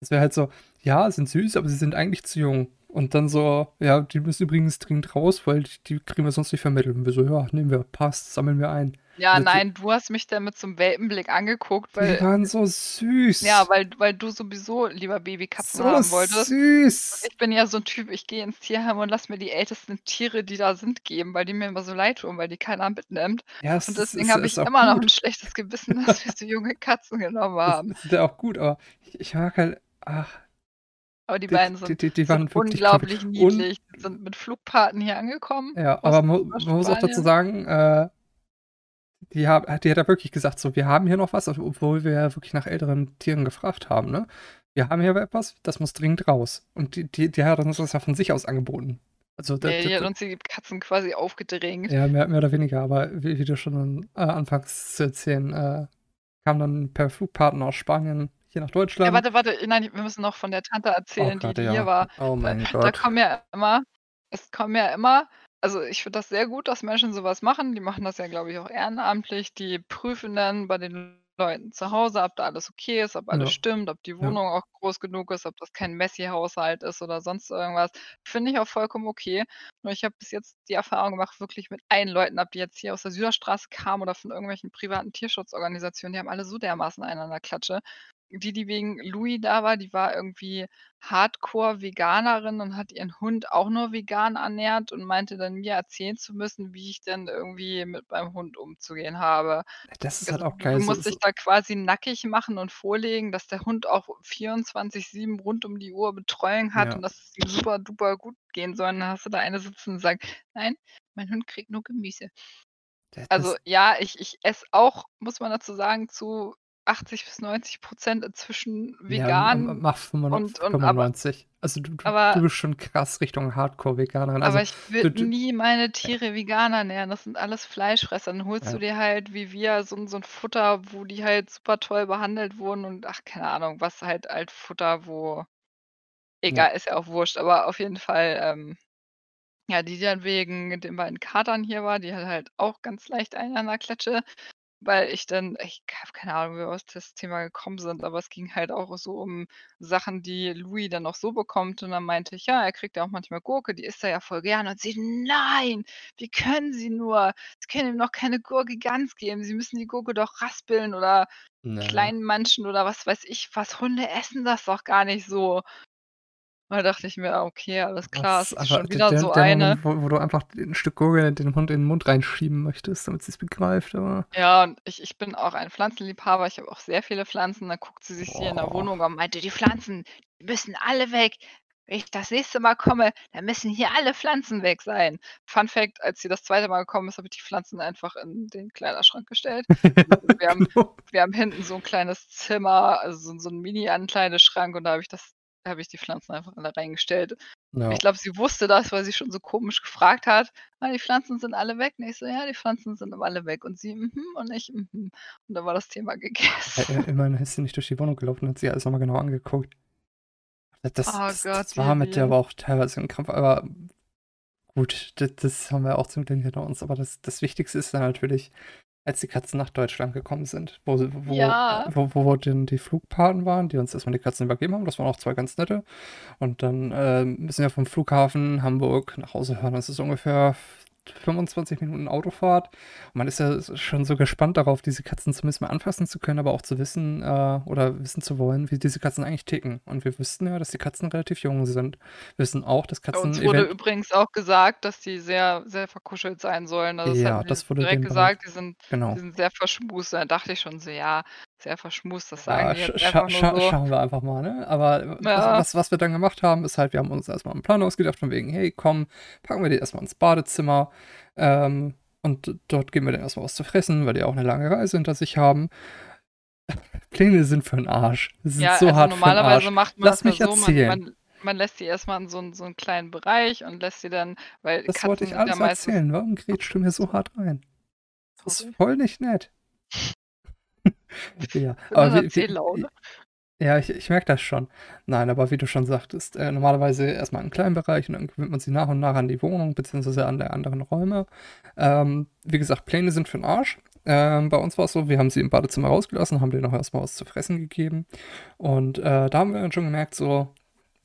Das wäre halt so: „Ja, sind süß, aber sie sind eigentlich zu jung.“ Und dann so: „Ja, die müssen übrigens dringend raus, weil die die kriegen wir sonst nicht vermittelt.“ Und wir so: „Ja, nehmen wir, passt, sammeln wir ein.“ Ja, die nein, du hast mich dann mit so 'nem Welpenblick angeguckt, Die weil waren so ja, süß. weil weil du sowieso lieber Babykatzen So haben wolltest. Und süß. ich bin ja so 'n Typ, ich gehe ins Tierheim und lasse mir die ältesten Tiere, die da sind, geben, weil die mir immer so leid tun, weil die keiner mitnimmt. Ja, Und deswegen habe ich immer noch 'n gut. schlechtes Gewissen, [LAUGHS] dass wir so junge Katzen genommen haben. ist ja auch gut, aber ich ich mag halt ach. Aber die Die beiden sind die die sind unglaublich Und niedlich. Die sind mit Flugpaten hier angekommen Ja, aber aus man muss auch dazu sagen, äh, die ha die hat ja wirklich gesagt so: „Wir haben hier noch was“, obwohl wir ja wirklich nach älteren Tieren gefragt haben, ne? „Wir haben hier etwas, das muss dringend raus.“ Und die die die hat uns das ja von sich aus angeboten. Also da die hat uns die Katzen quasi aufgedrängt. Ja, mehr mehr oder weniger, aber wie wie du schon, äh, anfangst zu erzählen, äh, kam dann per Flugpaten aus Spanien hier nach Ja, Deutschland. warte, warte, nein, wir müssen noch von der Tante Oh erzählen, die Gott, die hier ja. war. Oh Da mein da Gott. kommen ja immer es kommen ja immer also, ich finde das sehr gut, dass Menschen so was machen. Die machen das ja, glaube ich, auch ehrenamtlich. Die prüfen dann bei den Leuten zu Hause, ob da alles okay ist, ob alles Ja. stimmt, ob die Ja. Wohnung auch groß genug ist, ob das kein Messi-Haushalt ist oder sonst irgendwas. Finde ich auch vollkommen okay. Nur ich habe bis jetzt die Erfahrung gemacht, wirklich mit allen Leuten, ob die jetzt hier aus der Süderstraße kamen oder von irgendwelchen privaten Tierschutzorganisationen, die haben alle so dermaßen einen an der Klatsche. Die, die wegen Louis da war, die war irgendwie Hardcore-Veganerin und hat ihren Hund auch nur vegan ernährt und meinte dann, mir erzählen zu müssen, wie ich denn irgendwie mit meinem Hund umzugehen habe. Das ist halt Also, auch du du geil, so musst dich da quasi nackig machen und vorlegen, dass der Hund auch 24/7 rund um die Uhr Betreuung hat und Ja. dass es ihm super duper gut gehen soll. Und dann hast du da eine sitzen und sagt: „Nein, mein Hund kriegt nur Gemüse.“ Da Also, das ja, ich ich esse auch, muss man dazu sagen, zu 80 bis 90 % inzwischen Ja, m m vegan mach fünfundnau und und aber 95. Also, du du aber du bist schon krass Richtung Hardcore-Veganerin. Also, aber ich du würde du nie meine ja. Tiere vegan ernähren. Das sind alles Fleischfresser. Dann holst du Ja. dir halt wie wir so so 'n Futter, wo die halt super toll behandelt wurden und ach, keine Ahnung, was halt halt Futter, wo Ja. egal, ist ja auch wurscht. Aber auf jeden Fall, ähm, ja, die dann wegen den beiden Katern hier war, die hat halt auch ganz leicht einen an der Klatsche, weil ich dann ich habe keine Ahnung, wie wir auf das Thema gekommen sind, aber es ging halt auch so um Sachen, die Louis dann noch so bekommt. Und dann meinte ich: „Ja, er kriegt ja auch manchmal Gurke, die isst er ja voll gerne.“ Und sie: „Nein, wie können Sie nur? Sie können ihm doch keine Gurke ganz geben. Sie müssen die Gurke doch raspeln oder Ne. klein manchen oder was weiß ich was. Hunde essen das doch gar nicht so.“ Und da dachte ich mir: „Okay, alles klar, es ist schon wieder der so der eine.“ Moment, wo wo du einfach 'n Stück Gurke dem Hund in den Mund reinschieben möchtest, damit sie's begreift, aber Ja, und ich ich bin auch ein Pflanzenliebhaber. Ich habe auch sehr viele Pflanzen. Dann guckt sie sich hier in der Boah. Wohnung um und meinte: „Die Pflanzen, die müssen alle weg. Wenn ich das nächste Mal komme, dann müssen hier alle Pflanzen weg sein.“ Fun Fact: Als sie das 2. Mal gekommen ist, habe ich die Pflanzen einfach in den Kleiderschrank gestellt. [LAUGHS] Wir haben Genau. wir haben hinten so 'n kleines Zimmer, also so so 'n Mini-Ankleideschrank und da habe ich das da habe ich die Pflanzen einfach alle reingestellt. Ich Ja. glaube, sie wusste das, weil sie schon so komisch gefragt hat: „Ah, die Pflanzen sind alle weg?“ Und ich so: „Ja, die Pflanzen sind aber alle weg.“ Und sie: „Mhm.“ Und ich: „Mhm.“ Und dann war das Thema [LAUGHS] Ja, gegessen. immerhin ist sie nicht durch die Wohnung gelaufen und hat sich alles noch mal genau angeguckt. Ja, das Oh das Gott, das war mit der aber auch teilweise 'n Krampf, aber gut, das haben wir auch zum Glück hinter uns. Aber das das Wichtigste ist dann natürlich, als die Katzen nach Deutschland gekommen sind, wo wo äh, Ja. wo wo denn die Flugpaten waren, die uns erst mal die Katzen übergeben haben. Das waren auch 2 ganz nette. Und dann, ähm, müssen wir vom Flughafen Hamburg nach Hause fahren. Das ist ungefähr 25 Minuten Autofahrt. Und man ist ja schon so gespannt darauf, diese Katzen zumindest mal anfassen zu können, aber auch zu wissen, äh oder wissen zu wollen, wie diese Katzen eigentlich ticken. Und wir wussten ja, dass die Katzen relativ jung sind. Wir wissen auch, dass Katzen Uns wurde übrigens auch gesagt, dass die sehr, sehr verkuschelt sein sollen. Also, das Ja, die das wurde direkt gesagt, die sind die genau. sind sehr verschmust. Da dachte ich schon so: „Ja, sehr verschmust. Das sagen Ja, sch jetzt scha einfach nur scha so. schauen wir einfach mal, ne? Aber was Ja. was was wir dann gemacht haben, ist halt, wir haben uns erst mal 'n Plan ausgedacht von wegen: „Hey, komm, packen wir die erst mal ins Badezimmer, ähm, und dort geben wir denen erst mal was zu fressen“, weil die auch 'ne lange Reise hinter sich haben. [LAUGHS] Pläne sind für 'n Arsch. Sind Ja, so also hart für normalerweise Arsch. macht man Lass das mich so, man erzählen. man man lässt die erst mal in so 'n so 'n kleinen Bereich und lässt sie dann weil Das Katzen wollte ich alles erzählen. Warum grätschst du mir so hart rein? Das ist voll nicht nett. [LAUGHS] Ja, aber wie wie ja, ich ich merke das schon. Nein, aber wie du schon sagtest, äh, normalerweise erst mal in kleinen Bereich und dann gewöhnt man sie nach und nach an die Wohnung beziehungsweise an der anderen Räume. Ähm, wie gesagt, Pläne sind für 'n Arsch. Ähm, bei uns war's so, wir haben sie im Badezimmer rausgelassen, haben denen auch erst mal was zu fressen gegeben. Und, äh, da haben wir dann schon gemerkt, so,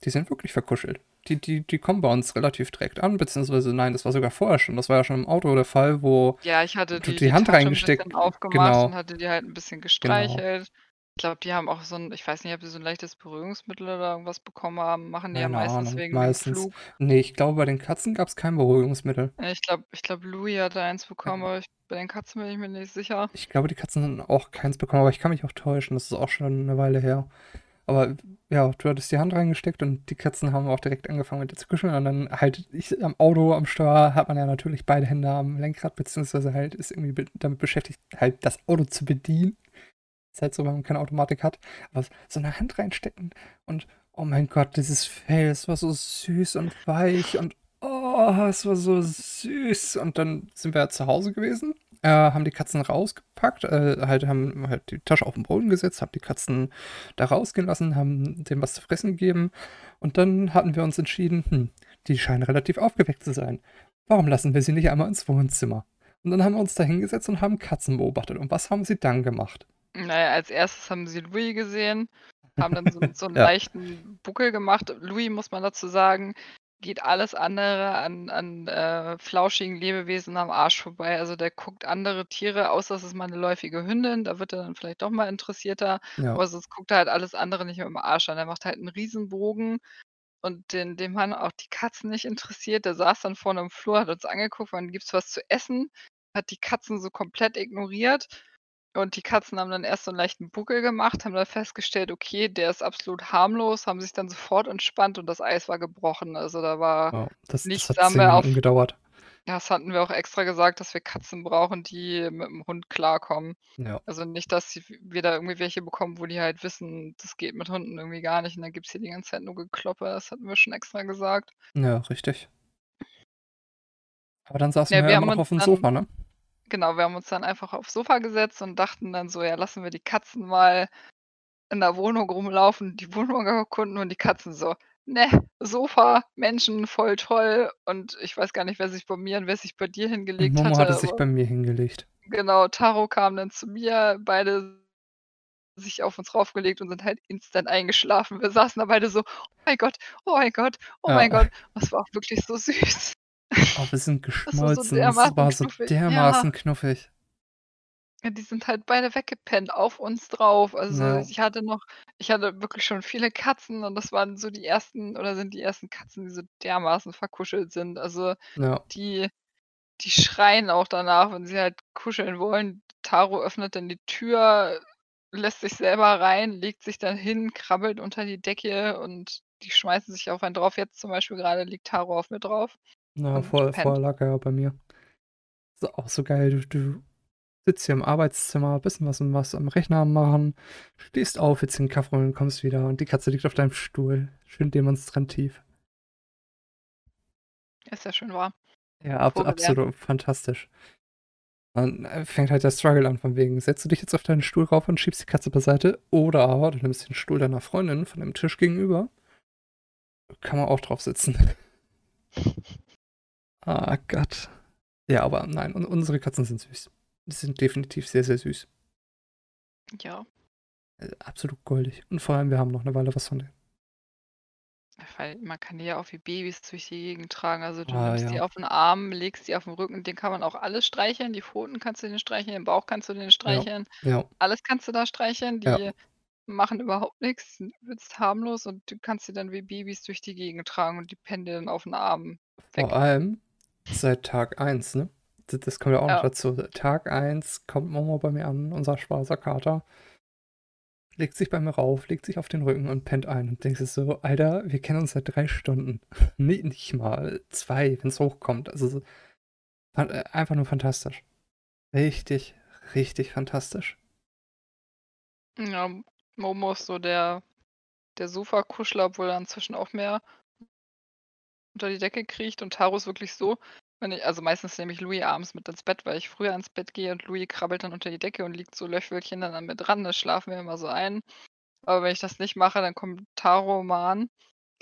die sind wirklich verkuschelt. Die die die kommen bei uns relativ direkt an, beziehungsweise nein, das war sogar vorher schon. Das war ja schon im Auto der Fall, wo Ja, ich hatte du die die die Hand Tasche reingesteckt bisschen aufgemacht genau. und hatte die halt 'n bisschen Genau. gestreichelt. Ich glaube, die haben auch so 'n ich weiß nicht, ob die so 'n leichtes Beruhigungsmittel oder irgendwas bekommen haben. Machen die ja Keine meistens Ahnung, wegen dem meistens. Flug. Ne, ich glaube, bei den Katzen gab's kein Beruhigungsmittel. Äh, ich glaube ich glaube, Louis hatte eins bekommen, Ähm aber ich bei den Katzen bin ich mir nicht sicher. Ich glaube, die Katzen hatten auch keins bekommen, aber ich kann mich auch täuschen. Das ist auch schon 'ne Weile her. Aber ja, du hattest die Hand reingesteckt und die Katzen haben auch direkt angefangen, mit dir zu kuscheln und dann halt ich am Auto, am Steuer hat man ja natürlich beide Hände am Lenkrad, beziehungsweise halt ist irgendwie be damit beschäftigt, halt das Auto zu bedienen. Ist halt so, wenn man keine Automatik hat. Aber so 'ne Hand reinstecken und oh mein Gott, dieses Fell, es war so süß und weich und oh, es war so süß. Und dann sind wir zu Hause gewesen, äh, haben die Katzen rausgepackt, äh, halt haben halt die Tasche auf 'n Boden gesetzt, haben die Katzen da rausgehen lassen, haben denen was zu fressen gegeben. Und dann hatten wir uns entschieden: „Hm, die scheinen relativ aufgeweckt zu sein. Warum lassen wir sie nicht einmal ins Wohnzimmer?“ Und dann haben wir uns da hingesetzt und haben Katzen beobachtet. Und was haben sie dann gemacht? Na ja, als Erstes haben sie Louis gesehen, haben dann so [LAUGHS] so 'n Ja. leichten Buckel gemacht. Louis, muss man dazu sagen, geht alles andere an an, äh, flauschigen Lebewesen am Arsch vorbei. Also, der guckt andere Tiere außer es ist mal 'ne läufige Hündin, da wird er dann vielleicht doch mal interessierter, Ja. aber sonst guckt er halt alles andere nicht mit'm Arsch an. Er macht halt 'n Riesenbogen und den dem haben auch die Katzen nicht interessiert. Der saß dann vorne im Flur, hat uns angeguckt: „Wann gibt's was zu essen?“ Hat die Katzen so komplett ignoriert und die Katzen haben dann erst so 'n leichten Buckel gemacht, haben dann festgestellt: „Okay, der ist absolut harmlos“, haben sich dann sofort entspannt und das Eis war gebrochen. Also, da war Ja, das das nichts hat da haben 10 wir auf Minuten gedauert. das hatten wir auch extra gesagt, dass wir Katzen brauchen, die mit'm Hund klarkommen. Ja. Also, nicht, dass sie wir da irgendwie welche bekommen, wo die halt wissen, das geht mit Hunden irgendwie gar nicht und dann gibt's hier die ganze Zeit nur Gekloppe. Das hatten wir schon extra gesagt. Ja, richtig. Aber dann saßen Ja, wir wir ja haben immer noch uns auf'm dann Sofa, ne? Genau, wir haben uns dann einfach aufs Sofa gesetzt und dachten dann so: „Ja, lassen wir die Katzen mal in der Wohnung rumlaufen, die [LAUGHS] Wohnung erkunden“ und die Katzen so: „Ne, Sofa, Menschen, voll toll.“ Und ich weiß gar nicht, wer sich bei mir und wer sich bei dir hingelegt Momo hatte, hatte sich bei mir hingelegt. genau, Taro kam dann zu mir, beide sich auf uns raufgelegt und sind halt instant eingeschlafen. Wir saßen da beide so: „Oh mein Gott, oh mein Gott, oh Ja. mein Gott.“ Das war auch wirklich so [LAUGHS] süß. Oh, wir sind Das war so geschmolzen. Dermaßen war so knuffig. dermaßen Ja. knuffig. Ja, die sind halt beide weggepennt auf uns drauf. Also, Ja. ich hatte noch ich hatte wirklich schon viele Katzen und das waren so die ersten oder sind die ersten Katzen, die so dermaßen verkuschelt sind. Also, Ja. die die schreien auch danach, wenn sie halt kuscheln wollen. Taro öffnet dann die Tür, lässt sich selber rein, legt sich dann hin, krabbelt unter die Decke und die schmeißen sich auf einen drauf. Jetzt zum Beispiel grade liegt Taro auf mir drauf Ja, und vorher pennt. vorher lag er ja bei mir. Ist auch so geil. Du du sitzt hier im Arbeitszimmer, bisschen was was am Rechner machen, stehst auf, willst dir 'n Kaffee holen, kommst wieder und die Katze liegt auf deinem Stuhl. Schön demonstrativ. Ist ja schön wahr. Ja, ab absolut fantastisch. Dann, äh, fängt halt der Struggle an von wegen, setzt du dich jetzt auf deinen Stuhl rauf und schiebst die Katze beiseite oder aber du nimmst den Stuhl deiner Freundin von dem Tisch gegenüber. Kann man auch drauf sitzen. [LAUGHS] Ah Gott. Ja, aber nein, un unsere Katzen sind süß. Die sind definitiv sehr, sehr süß. Ja. Äh, absolut goldig. Und vor allem, wir haben noch 'ne Weile was von denen. Weil man kann die ja auch wie Babys durch die Gegend tragen. Also, du Ah, nimmst die ja. auf 'n Arm, legst die auf 'n Rücken, den kann man auch alles streicheln. Die Pfoten kannst du denen streicheln, den Bauch kannst du Ja, streicheln. ja. Alles kannst du da streicheln. Ja. Die machen überhaupt nix, sind harmlos und du kannst sie dann wie Babys durch die Gegend tragen und die dir dann auf'n Arm weg. Vor allem seit Tag 1, ne? D das kommt ja auch noch Ja. dazu. Tag 1 kommt Momo bei mir an, unser schwarzer Kater. legt sich bei mir rauf, legt sich auf den Rücken und pennt ein und denkst so, Alter, wir kennen uns seit drei Stunden. [LAUGHS] nicht, nicht mal zwei, wenn es hochkommt. Also äh, einfach nur fantastisch. Richtig, richtig fantastisch. Ja, Momo ist so der, der Sofa-Kuschler, obwohl er inzwischen auch mehr unter die Decke kriecht. Und Taro ist wirklich so, wenn ich, also meistens nehme ich Louis abends mit ins Bett, weil ich früher ins Bett gehe und Louis krabbelt dann unter die Decke und liegt so Löchwölkchen dann an mir dran. Da schlafen wir immer so ein. Aber wenn ich das nicht mache, dann kommt Taro mal an,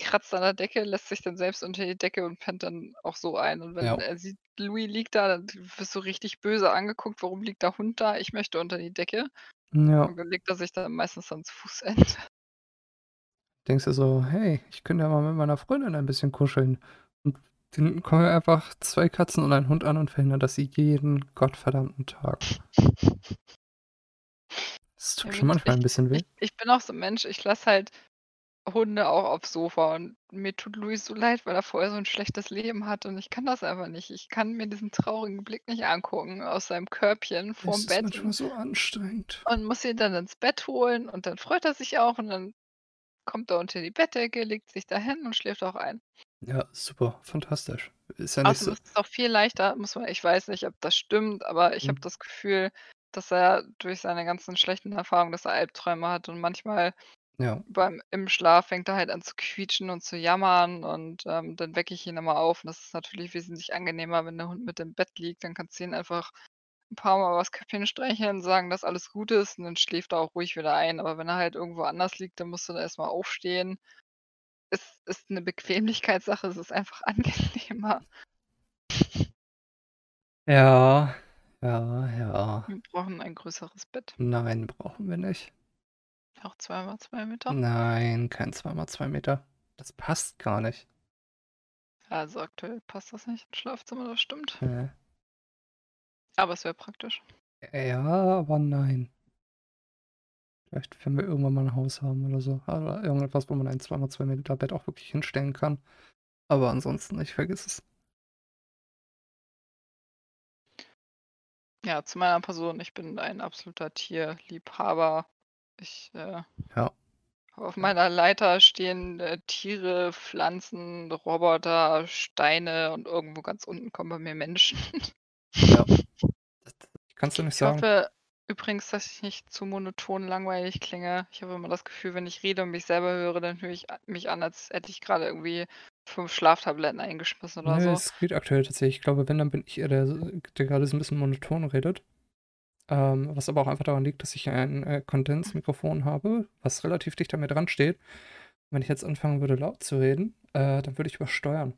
kratzt an der Decke, lässt sich dann selbst unter die Decke und pennt dann auch so ein. Und wenn Ja. er sieht, Louis liegt da, dann wirst du richtig böse angeguckt. Warum liegt der Hund da? Ich möchte unter die Decke. Ja. Und dann legt er sich dann meistens ans Fußende. [LAUGHS] Denkst du so, hey, ich könnte ja mal mit meiner Freundin ein bisschen kuscheln. Und dann kommen einfach zwei Katzen und ein Hund an und verhindern das jeden gottverdammten Tag. [LAUGHS] Das tut Ja, schon manchmal ein ich, bisschen weh. ich, ich bin auch so ein Mensch, ich lasse halt Hunde auch aufs Sofa und mir tut Louis so leid, weil er vorher so ein schlechtes Leben hat und ich kann das einfach nicht. Ich kann mir diesen traurigen Blick nicht angucken aus seinem Körbchen vorm ist Bett manchmal und, so anstrengend. und muss ihn dann ins Bett holen und dann freut er sich auch und dann kommt er unter die Bettdecke, legt sich dahin und schläft auch ein. Ja, super, fantastisch. Ist ja nicht Außerdem so. ist es auch viel leichter, muss man, ich weiß nicht, ob das stimmt, aber ich habe Hm. das Gefühl, dass er durch seine ganzen schlechten Erfahrungen, dass er Albträume hat und manchmal Ja. beim im Schlaf fängt er halt an zu quietschen und zu jammern und ähm, dann wecke ich ihn immer auf. Und das ist natürlich wesentlich angenehmer, wenn der Hund mit im Bett liegt. Dann kannst du ihn einfach ein paar Mal was Köpfchen streicheln, sagen, dass alles gut ist und dann schläft er auch ruhig wieder ein. Aber wenn er halt irgendwo anders liegt, dann musst du da erstmal aufstehen. Es ist eine Bequemlichkeitssache, es ist einfach [LAUGHS] angenehmer. Ja, ja, ja. Wir brauchen ein größeres Bett. Nein, brauchen wir nicht. Auch zweimal zwei Meter. Nein, kein 2x2 Meter. Das passt gar nicht. Also aktuell passt das nicht ins Schlafzimmer, das stimmt. Äh, Aber es wäre praktisch. Ja, aber nein. Vielleicht, wenn wir irgendwann mal ein Haus haben oder so. Oder irgendetwas, wo man ein 2x2 Meter Bett auch wirklich hinstellen kann. Aber ansonsten, ich vergiss es. Ja, zu meiner Person. Ich bin ein absoluter Tierliebhaber. Ich äh, Ja. auf meiner Leiter stehen äh, Tiere, Pflanzen, Roboter, Steine und irgendwo ganz unten kommen bei mir Menschen. [LAUGHS] Ja. [LAUGHS] Das, kannst du nicht Ich sagen. hoffe übrigens, dass ich nicht zu monoton langweilig klinge. Ich habe immer das Gefühl, wenn ich rede und mich selber höre, dann höre ich mich an, als hätte ich gerade irgendwie fünf Schlaftabletten eingeschmissen oder Nö, so. es geht aktuell tatsächlich. Ich glaube, wenn, dann bin ich eher der, der gerade so ein bisschen monoton redet. Ähm, was aber auch einfach daran liegt, dass ich ein äh, Kondensmikrofon habe, was relativ dicht an mir dran steht. Wenn ich jetzt anfangen würde, laut zu reden, äh, dann würde ich übersteuern.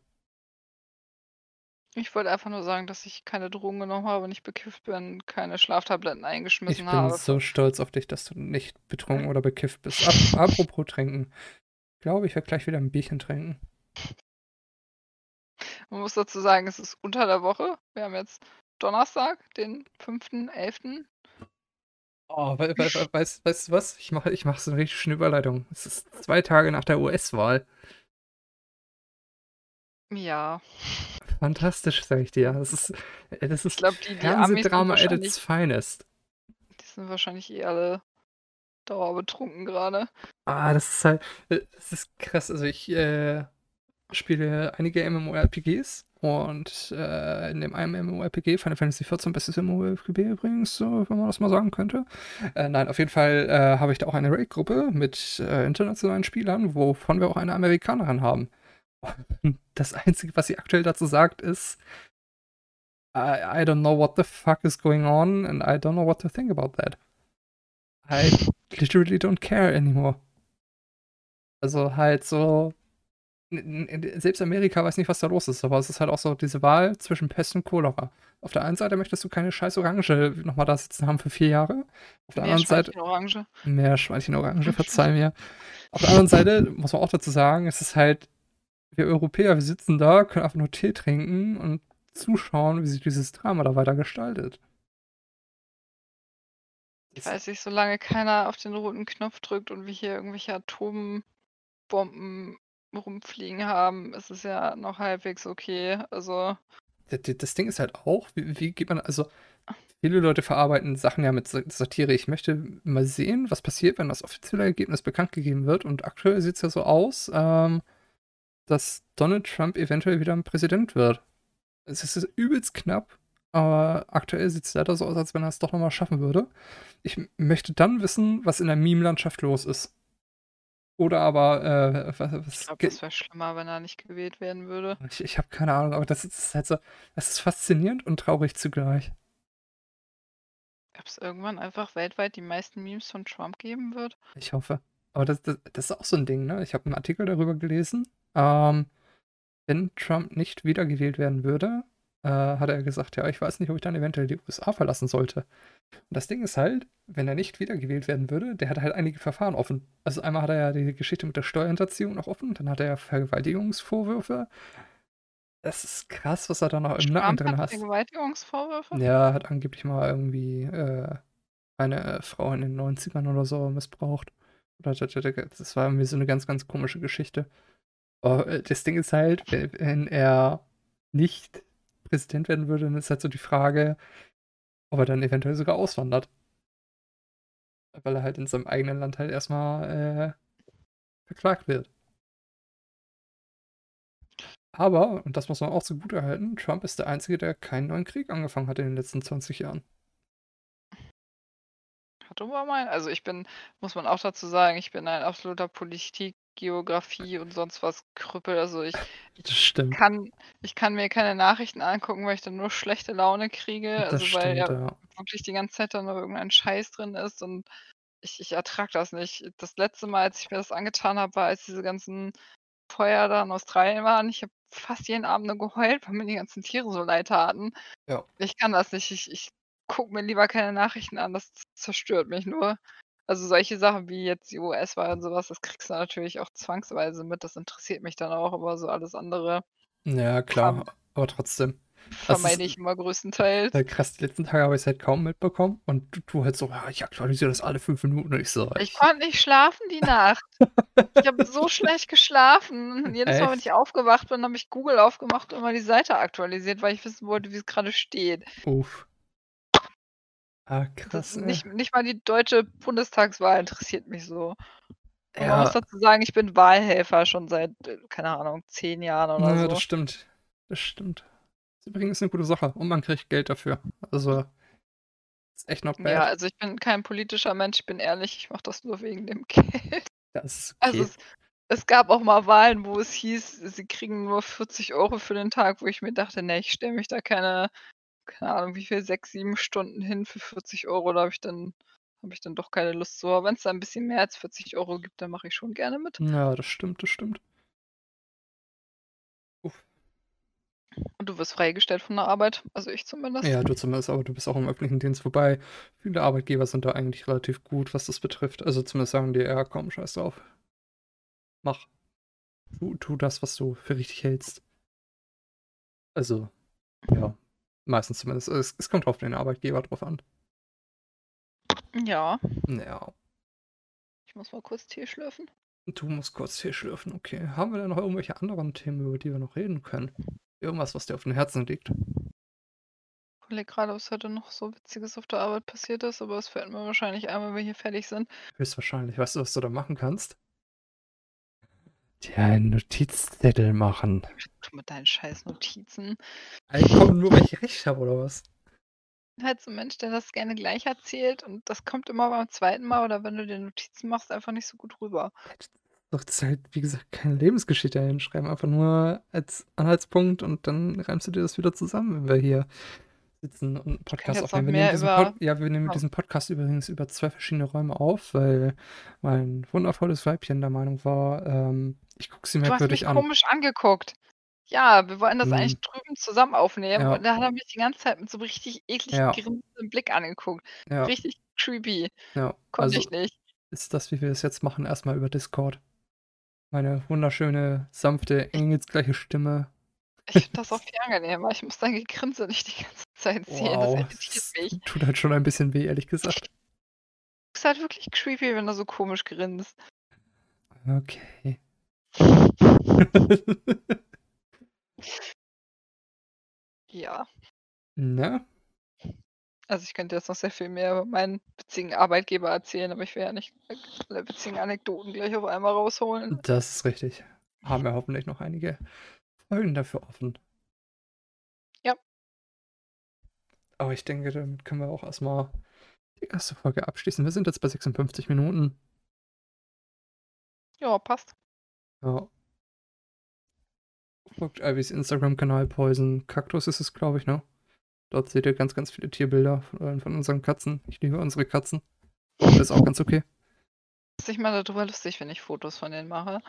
Ich wollte einfach nur sagen, dass ich keine Drogen genommen habe, nicht bekifft bin, keine Schlaftabletten Ich eingeschmissen bin habe. so stolz auf dich, dass du nicht betrunken [LAUGHS] oder bekifft bist. Ap apropos trinken. Ich glaube, ich werde gleich wieder ein Bierchen trinken. Man muss dazu sagen, es ist unter der Woche. Wir haben jetzt Donnerstag, den 5.11. Oh, we we we [LAUGHS] weißt, weißt du was? Ich mache ich mach so eine richtig schöne Überleitung. Es ist zwei Tage nach der US-Wahl. Ja. Fantastisch, sag ich dir. Das ist, äh, das ist glaube, die, die Fernsehdrama at its finest. die sind wahrscheinlich eh alle dauerbetrunken gerade. Ah, das ist halt, äh, das ist krass. Also ich äh, spiele einige MMORPGs und äh, in dem einen MMORPG, Final Fantasy XIV, bestes MMORPG übrigens, so, wenn man das mal sagen könnte. Äh, nein, auf jeden Fall äh, habe ich da auch eine Raid-Gruppe mit äh, internationalen Spielern, wovon wir auch eine Amerikanerin haben. Das Einzige, was sie aktuell dazu sagt, ist, I, I don't know what the fuck is going on and I don't know what to think about that. I literally don't care anymore. Also halt so, selbst Amerika weiß nicht, was da los ist, aber es ist halt auch so diese Wahl zwischen Pest und Cholera. Auf der einen Seite möchtest du keine scheiß Orange nochmal da sitzen haben für vier Jahre. Auf der anderen Seite, Meerschweinchen-Orange. mehr Schweinchen Orange, [LAUGHS] verzeih mir. Auf der anderen Seite muss man auch dazu sagen, es ist halt, wir Europäer, wir sitzen da, können einfach nur Tee trinken und zuschauen, wie sich dieses Drama da weiter gestaltet. Ich weiß nicht, solange keiner auf den roten Knopf drückt und wir hier irgendwelche Atombomben rumfliegen haben, ist es ja noch halbwegs okay. Also, Das Ding ist halt auch, wie, wie geht man, also, viele Leute verarbeiten Sachen ja mit Satire. Ich möchte mal sehen, was passiert, wenn das offizielle Ergebnis bekannt gegeben wird. Und aktuell sieht es ja so aus, ähm, dass Donald Trump eventuell wieder ein Präsident wird. Es ist übelst knapp, aber aktuell sieht es leider so aus, als wenn er es doch nochmal schaffen würde. Ich möchte dann wissen, was in der Meme-Landschaft los ist. Oder aber, äh, was, was Ich glaube, das wäre schlimmer, wenn er nicht gewählt werden würde. Ich, ich habe keine Ahnung, aber das ist halt so, das ist faszinierend und traurig zugleich. Ob es irgendwann einfach weltweit die meisten Memes von Trump geben wird? Ich hoffe. Aber das, das, das ist auch so ein Ding, ne? Ich habe einen Artikel darüber gelesen. Ähm, wenn Trump nicht wiedergewählt werden würde, äh, hat er gesagt, ja, ich weiß nicht, ob ich dann eventuell die USA verlassen sollte. Und das Ding ist halt, wenn er nicht wiedergewählt werden würde, der hat halt einige Verfahren offen. Also einmal hat er ja die Geschichte mit der Steuerhinterziehung noch offen, dann hat er ja Vergewaltigungsvorwürfe. Das ist krass, was er da noch im Nacken drin hat. Vergewaltigungsvorwürfe? Ja, hat angeblich mal irgendwie äh, eine Frau in den 90ern oder so missbraucht. Das war irgendwie so eine ganz, ganz komische Geschichte. Äh, das Ding ist halt, wenn er nicht Präsident werden würde, dann ist halt so die Frage, ob er dann eventuell sogar auswandert. Weil er halt in seinem eigenen Land halt erstmal äh, verklagt wird. Aber, und das muss man auch so gut erhalten, Trump ist der Einzige, der keinen neuen Krieg angefangen hat in den letzten 20 Jahren. Hat Obama Also ich bin, muss man auch dazu sagen, ich bin ein absoluter Politik, Geografie und sonst was Krüppel. Also ich, ich kann, ich kann mir keine Nachrichten angucken, weil ich dann nur schlechte Laune kriege. Das also weil ja, ja, wirklich die ganze Zeit dann noch irgendein Scheiß drin ist und ich, ich ertrage das nicht. Das letzte Mal, als ich mir das angetan habe, war, als diese ganzen Feuer da in Australien waren. Ich habe fast jeden Abend nur geheult, weil mir die ganzen Tiere so leid taten. Ja. Ich kann das nicht. Ich, ich gucke mir lieber keine Nachrichten an. Das zerstört mich nur. Also solche Sachen wie jetzt die US-Wahl und sowas, das kriegst du natürlich auch zwangsweise mit. Das interessiert mich dann auch, aber so alles andere. Ja, klar, aber trotzdem. Vermeide ich immer größtenteils. Krass, die letzten Tage habe ich es halt kaum mitbekommen und du, du halt so, ja, ich aktualisiere das alle fünf Minuten und ich so. Ich, ich konnte nicht schlafen die Nacht. ich habe so [LAUGHS] schlecht geschlafen. Und jedes Echt? Mal, wenn ich aufgewacht bin, habe ich Google aufgemacht und mal die Seite aktualisiert, weil ich wissen wollte, wie es gerade steht. Uff. Ah, krass. Nicht, nicht mal die deutsche Bundestagswahl interessiert mich so. Ja. Man muss dazu sagen, ich bin Wahlhelfer schon seit, äh, keine Ahnung, zehn Jahren oder ja, so. das stimmt. Das stimmt. Das ist übrigens eine gute Sache und man kriegt Geld dafür. Also, ist echt noch bad. Ja, also ich bin kein politischer Mensch, ich bin ehrlich, ich mache das nur wegen dem [LAUGHS] Geld. Das ist also okay. Also, es, es, gab auch mal Wahlen, wo es hieß, sie kriegen nur 40 Euro für den Tag, wo ich mir dachte, ne, ich stelle mich da keine keine Ahnung, wie viel, sechs, sieben Stunden hin für 40 Euro, da habe ich dann habe ich dann doch keine Lust zu. Aber wenn es da ein bisschen mehr als 40 Euro gibt, dann mache ich schon gerne mit. Ja, das stimmt, das stimmt. Uff. Und du wirst freigestellt von der Arbeit, also ich zumindest. Ja, du zumindest, aber du bist auch im öffentlichen Dienst, wobei viele Arbeitgeber sind da eigentlich relativ gut, was das betrifft. Also zumindest sagen die, ja, komm, scheiß drauf. Mach. Tu, tu das, was du für richtig hältst. Also, ja. Meistens zumindest. Es, es kommt auf den Arbeitgeber drauf an. Ja. Ja. Ich muss mal kurz Tee schlürfen. Du musst kurz Tee schlürfen, okay. Haben wir denn noch irgendwelche anderen Themen, über die wir noch reden können? Irgendwas, was dir auf dem Herzen liegt? Ich überlege gerade, was heute noch so Witziges auf der Arbeit passiert ist, aber es fällt mir wahrscheinlich ein, wenn wir hier fertig sind. Höchstwahrscheinlich. Weißt du, was du da machen kannst? Dir einen Notizzettel machen. Du mit deinen scheiß Notizen. Also komm, nur weil ich recht habe, oder was? Halt so ein Mensch, der das gerne gleich erzählt und das kommt immer beim zweiten Mal oder wenn du dir Notizen machst, einfach nicht so gut rüber. Doch, das ist halt, wie gesagt, keine Lebensgeschichte hinschreiben, einfach nur als Anhaltspunkt und dann reimst du dir das wieder zusammen, wenn wir hier sitzen und einen Podcast aufnehmen. Wir nehmen, diesen Pod ja, wir nehmen diesen Podcast übrigens über zwei verschiedene Räume auf, weil mein wundervolles Weibchen der Meinung war, ähm, ich gucke sie merkwürdig an. Du hast mich an. komisch angeguckt. Ja, wir wollen das hm. eigentlich drüben zusammen aufnehmen ja. und da hat er mich die ganze Zeit mit so richtig eklig ja. grinsendem Blick angeguckt. Ja. Richtig creepy. Ja. Konnte also ich nicht. Ist das, wie wir es jetzt machen, erstmal über Discord. Meine wunderschöne, sanfte, engelsgleiche Stimme ich finde das auch viel angenehmer. Ich muss dein Gegrinse nicht die ganze Zeit sehen. Wow, das irritiert mich. Tut halt schon ein bisschen weh, ehrlich gesagt. ist halt wirklich creepy, wenn du so komisch grinst. Okay. [LAUGHS] ja. Na? Also ich könnte jetzt noch sehr viel mehr über meinen witzigen Arbeitgeber erzählen, aber ich will ja nicht alle witzigen Anekdoten gleich auf einmal rausholen. Das ist richtig. Haben wir hoffentlich noch einige Folgen dafür offen. Ja. Aber ich denke, damit können wir auch erstmal die erste Folge abschließen. Wir sind jetzt bei 56 Minuten. Ja, passt. Ja. Guckt Ivys Instagram-Kanal Poison Kaktus ist es, glaube ich, ne? Dort seht ihr ganz, ganz viele Tierbilder von, von unseren Katzen. Ich liebe unsere Katzen. Das ist auch ganz okay. Ist nicht mal darüber lustig, wenn ich Fotos von denen mache.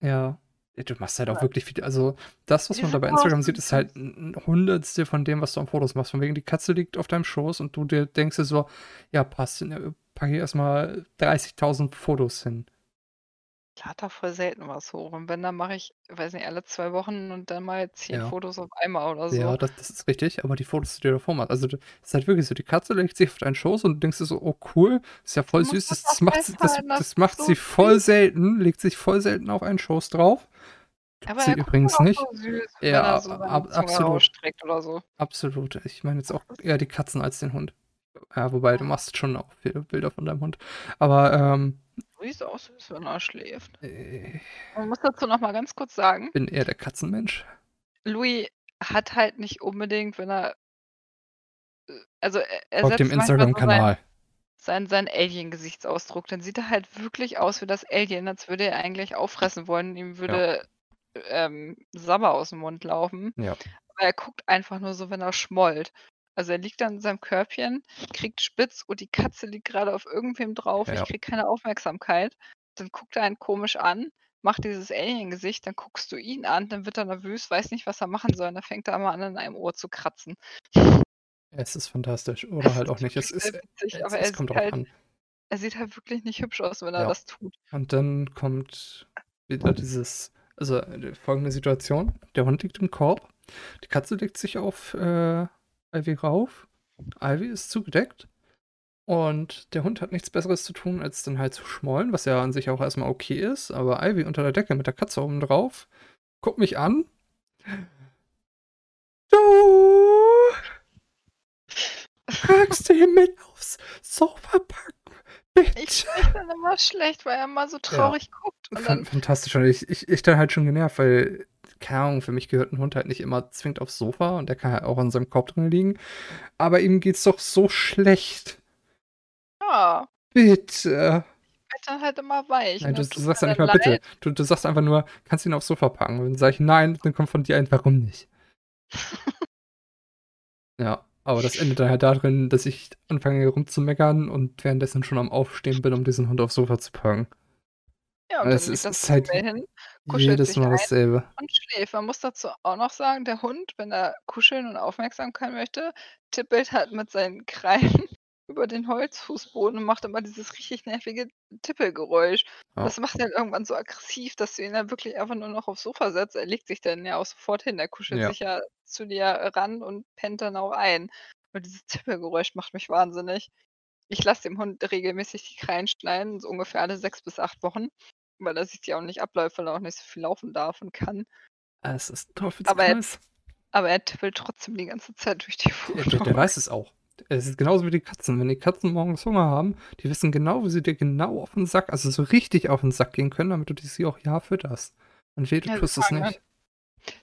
Ja. Du machst halt auch wirklich viel. Also, das, was man da bei Instagram sieht, ist halt ein Hundertstel von dem, was du an Fotos machst. Von wegen, die Katze liegt auf deinem Schoß und du dir denkst dir so, ja, passt, ne, pack hier erstmal 30.000 Fotos hin. Ich lade da voll selten was hoch. Und wenn, dann mache ich, weiß nicht, alle zwei Wochen und dann mal zehn Ja. Fotos auf einmal oder so. Ja, das, das ist richtig, aber die Fotos, die du davor machst, also es ist halt wirklich so, die Katze legt sich auf deinen Schoß und du denkst dir so, oh cool, ist ja voll süß, das, das das macht, sie- das, festhalten, das das ist macht so sie voll süß. selten, legt sich voll selten auf einen Schoß drauf. aber sie er guckt übrigens auch nicht. so süß, Ja, er so ab- seine ab- Zunge absolut. rausstreckt oder so. Absolut. Ich meine jetzt auch eher die Katzen als den Hund. Ja, wobei du machst schon auch viele Bilder von deinem Hund. Aber ähm, Louis süß, wenn er schläft. ich Man muss dazu noch mal ganz kurz sagen, bin eher der Katzenmensch. Louis hat halt nicht unbedingt, wenn er äh, also er, er Folgt dem manchmal so sein, Instagram-Kanal. sein, sein Alien-Gesichtsausdruck. Dann sieht er halt wirklich aus wie das Alien, als würde er eigentlich auffressen wollen. Ihm würde ähm, Sabber aus dem Mund laufen. Ja. Aber er guckt einfach nur so, wenn er schmollt. Also er liegt dann in seinem Körbchen, kriegt spitz und die Katze liegt gerade auf irgendwem drauf. Ich Ja. krieg keine Aufmerksamkeit. Dann guckt er einen komisch an, macht dieses Alien-Gesicht, dann guckst du ihn an, dann wird er nervös, weiß nicht, was er machen soll. Und dann fängt er immer an, in einem Ohr zu kratzen. Es ist fantastisch. Oder halt auch nicht. Es, ist, witzig, es, aber es er kommt sieht, drauf halt, an. er sieht halt wirklich nicht hübsch aus, wenn er Ja. das tut. Und dann kommt wieder dieses, also äh, folgende Situation. Der Hund liegt im Korb. Die Katze legt sich auf äh, Ivy rauf. Ivy ist zugedeckt. Und der Hund hat nichts Besseres zu tun, als dann halt zu schmollen, was ja an sich auch erstmal okay ist. Aber Ivy unter der Decke mit der Katze oben drauf, guckt mich an. Du [LAUGHS] packst ihn mit aufs Sofa packen. Ich Bitte. spreche dann immer schlecht, weil er immer so traurig guckt. Und dann, Fantastisch. Und ich, ich, ich dann halt schon genervt, weil, keine Ahnung, für mich gehört ein Hund halt nicht immer zwingend aufs Sofa und der kann halt auch an seinem Korb drin liegen. Aber ihm geht's doch so schlecht. ja, Bitte. wird dann halt immer weich. Nein, du, du sagst ja nicht dann mal bitte. leid. Du, du sagst einfach nur, kannst du ihn aufs Sofa packen. Und dann sage ich nein, dann kommt von dir ein, warum nicht? [LAUGHS] ja, aber das endet dann halt darin, dass ich anfange rumzumeckern und währenddessen schon am Aufstehen bin, um diesen Hund aufs Sofa zu packen. Ja, und dann Es liegt ist, das ist halt hin, jedes Mal dasselbe. und schläft. Man muss dazu auch noch sagen, der Hund, wenn er kuscheln und Aufmerksamkeit möchte, tippelt halt mit seinen Krallen über den Holzfußboden und macht immer dieses richtig nervige Tippelgeräusch. Ja. Das macht ihn irgendwann so aggressiv, dass du ihn dann wirklich einfach nur noch aufs Sofa setzt. Er legt sich dann ja auch sofort hin. Er kuschelt Ja. sich ja zu dir ran und pennt dann auch ein. Und dieses Tippelgeräusch macht mich wahnsinnig. Ich lasse dem Hund regelmäßig die Krallen schneiden, so ungefähr alle sechs bis acht Wochen, weil er sich ja auch nicht abläuft, weil er auch nicht so viel laufen darf und kann. Es ist ein Aber er, Teufelskreis. aber er tippelt trotzdem die ganze Zeit durch die Der, der, der Wohnung. weiß es auch. Es ist genauso wie die Katzen. Wenn die Katzen morgens Hunger haben, die wissen genau, wie sie dir genau auf den Sack, also so richtig auf den Sack gehen können, damit du sie auch ja fütterst. Und weh, du Ja, tust es nicht.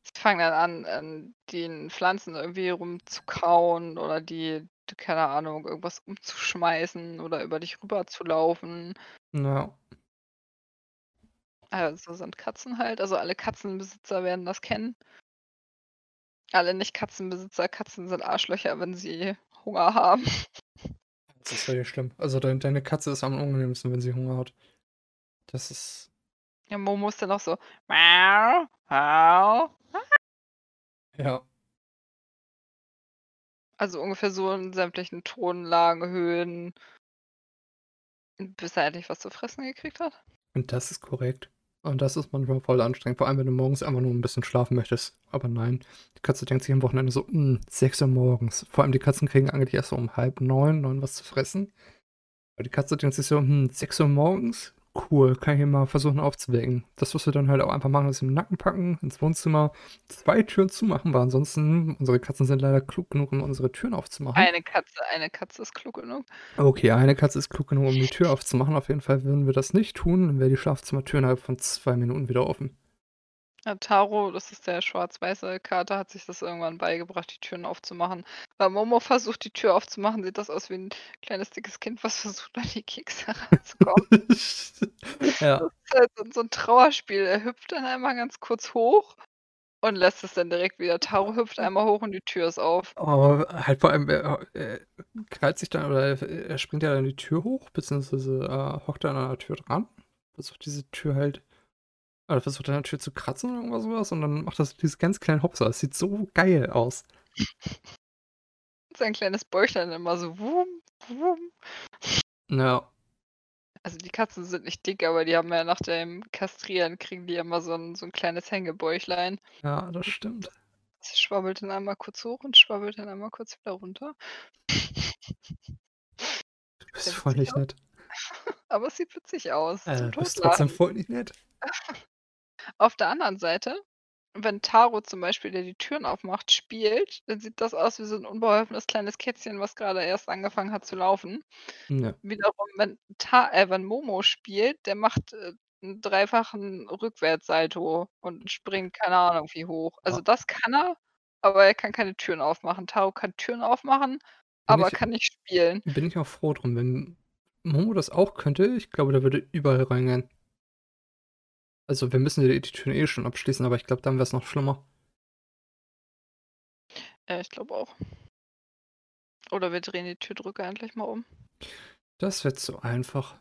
sie fangen dann an, an den Pflanzen irgendwie rumzukauen oder die, keine Ahnung, irgendwas umzuschmeißen oder über dich rüber zu laufen. Ja. Also sind Katzen halt. Also alle Katzenbesitzer werden das kennen. Alle Nicht-Katzenbesitzer, Katzen sind Arschlöcher, wenn sie Hunger haben. Das ist richtig schlimm. Also dein, deine Katze ist am unangenehmsten, wenn sie Hunger hat. Das ist. Ja, Momo ist dann auch so. Ja. Also ungefähr so in sämtlichen Tonlagen, Höhen. Bis er endlich was zu fressen gekriegt hat. Und das ist korrekt. Und das ist manchmal voll anstrengend. Vor allem, wenn du morgens einfach nur ein bisschen schlafen möchtest. Aber nein, die Katze denkt sich am Wochenende so, "Hm, 6 Uhr morgens. Vor allem die Katzen kriegen eigentlich erst so um halb neun, neun was zu fressen. Aber die Katze denkt sich so, hm, 6 Uhr morgens, Cool, kann ich hier mal versuchen aufzuwecken. Das, was wir dann halt auch einfach machen, ist im Nacken packen, ins Wohnzimmer, zwei Türen zumachen, weil ansonsten, unsere Katzen sind leider klug genug, um unsere Türen aufzumachen. Eine Katze, eine Katze ist klug genug. Okay, eine Katze ist klug genug, um die Tür aufzumachen. Auf jeden Fall würden wir das nicht tun, dann wäre die Schlafzimmertür innerhalb von zwei Minuten wieder offen. Ja, Taro, das ist der schwarz-weiße Kater, hat sich das irgendwann beigebracht, die Türen aufzumachen. Weil Momo versucht, die Tür aufzumachen, sieht das aus wie ein kleines, dickes Kind, was [LAUGHS] versucht, an die Kekse heranzukommen. [LAUGHS] ja. Das ist halt so, ein Trauerspiel. Er hüpft dann einmal ganz kurz hoch und lässt es dann direkt wieder. Taro hüpft einmal hoch und die Tür ist auf. Aber halt vor allem, er, er krallt sich dann, oder er, er springt ja dann die Tür hoch, beziehungsweise äh, hockt dann an der Tür dran, versucht diese Tür halt oder versucht an der Tür zu kratzen oder irgendwas sowas und dann macht das dieses ganz kleine Hopser. Das sieht so geil aus. Sein kleines Bäuchlein immer so wum, wum. Ja. Also die Katzen sind nicht dick, aber die haben ja nach dem Kastrieren kriegen die immer so ein, so ein kleines Hängebäuchlein. Ja, das stimmt. Das schwabbelt dann einmal kurz hoch und schwabbelt dann einmal kurz wieder runter. Du bist voll nicht nett. [LAUGHS] Aber es sieht witzig aus. Äh, du bist trotzdem voll nicht nett. [LAUGHS] Auf der anderen Seite, wenn Taro zum Beispiel, der die Türen aufmacht, spielt, dann sieht das aus wie so ein unbeholfenes kleines Kätzchen, was gerade erst angefangen hat zu laufen. Ja. Wiederum, wenn, Ta äh, wenn Momo spielt, der macht äh, einen dreifachen Rückwärtssalto und springt keine Ahnung wie hoch. Also Ah. das kann er, aber er kann keine Türen aufmachen. Taro kann Türen aufmachen, aber ich- kann nicht spielen. Bin ich auch froh drum. Wenn Momo das auch könnte, ich glaube, der würde überall reingehen. Also wir müssen die, die Türen eh schon abschließen, aber ich glaube, dann wäre es noch schlimmer. Ja, ich glaube auch. Oder wir drehen die Türdrücke endlich mal um. Das wird so einfach.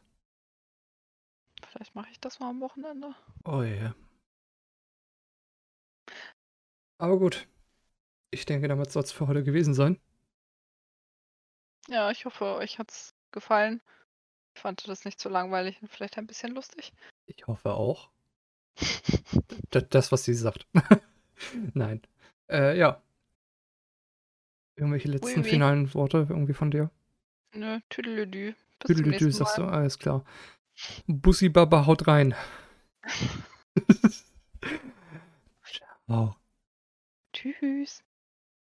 Vielleicht mache ich das mal am Wochenende. Oh je. Aber gut. Ich denke, damit soll es für heute gewesen sein. Ja, ich hoffe, euch hat's gefallen. Ich fand das nicht so langweilig und vielleicht ein bisschen lustig. Ich hoffe auch. Das, was sie sagt. [LAUGHS] Nein. Äh, ja. Irgendwelche letzten oui. finalen Worte irgendwie von dir? Nö, Tüdelüdü. Tüdelüdü, sagst du, alles klar. Bussi Baba haut rein. [LAUGHS] [LAUGHS] Ciao. Tschüss.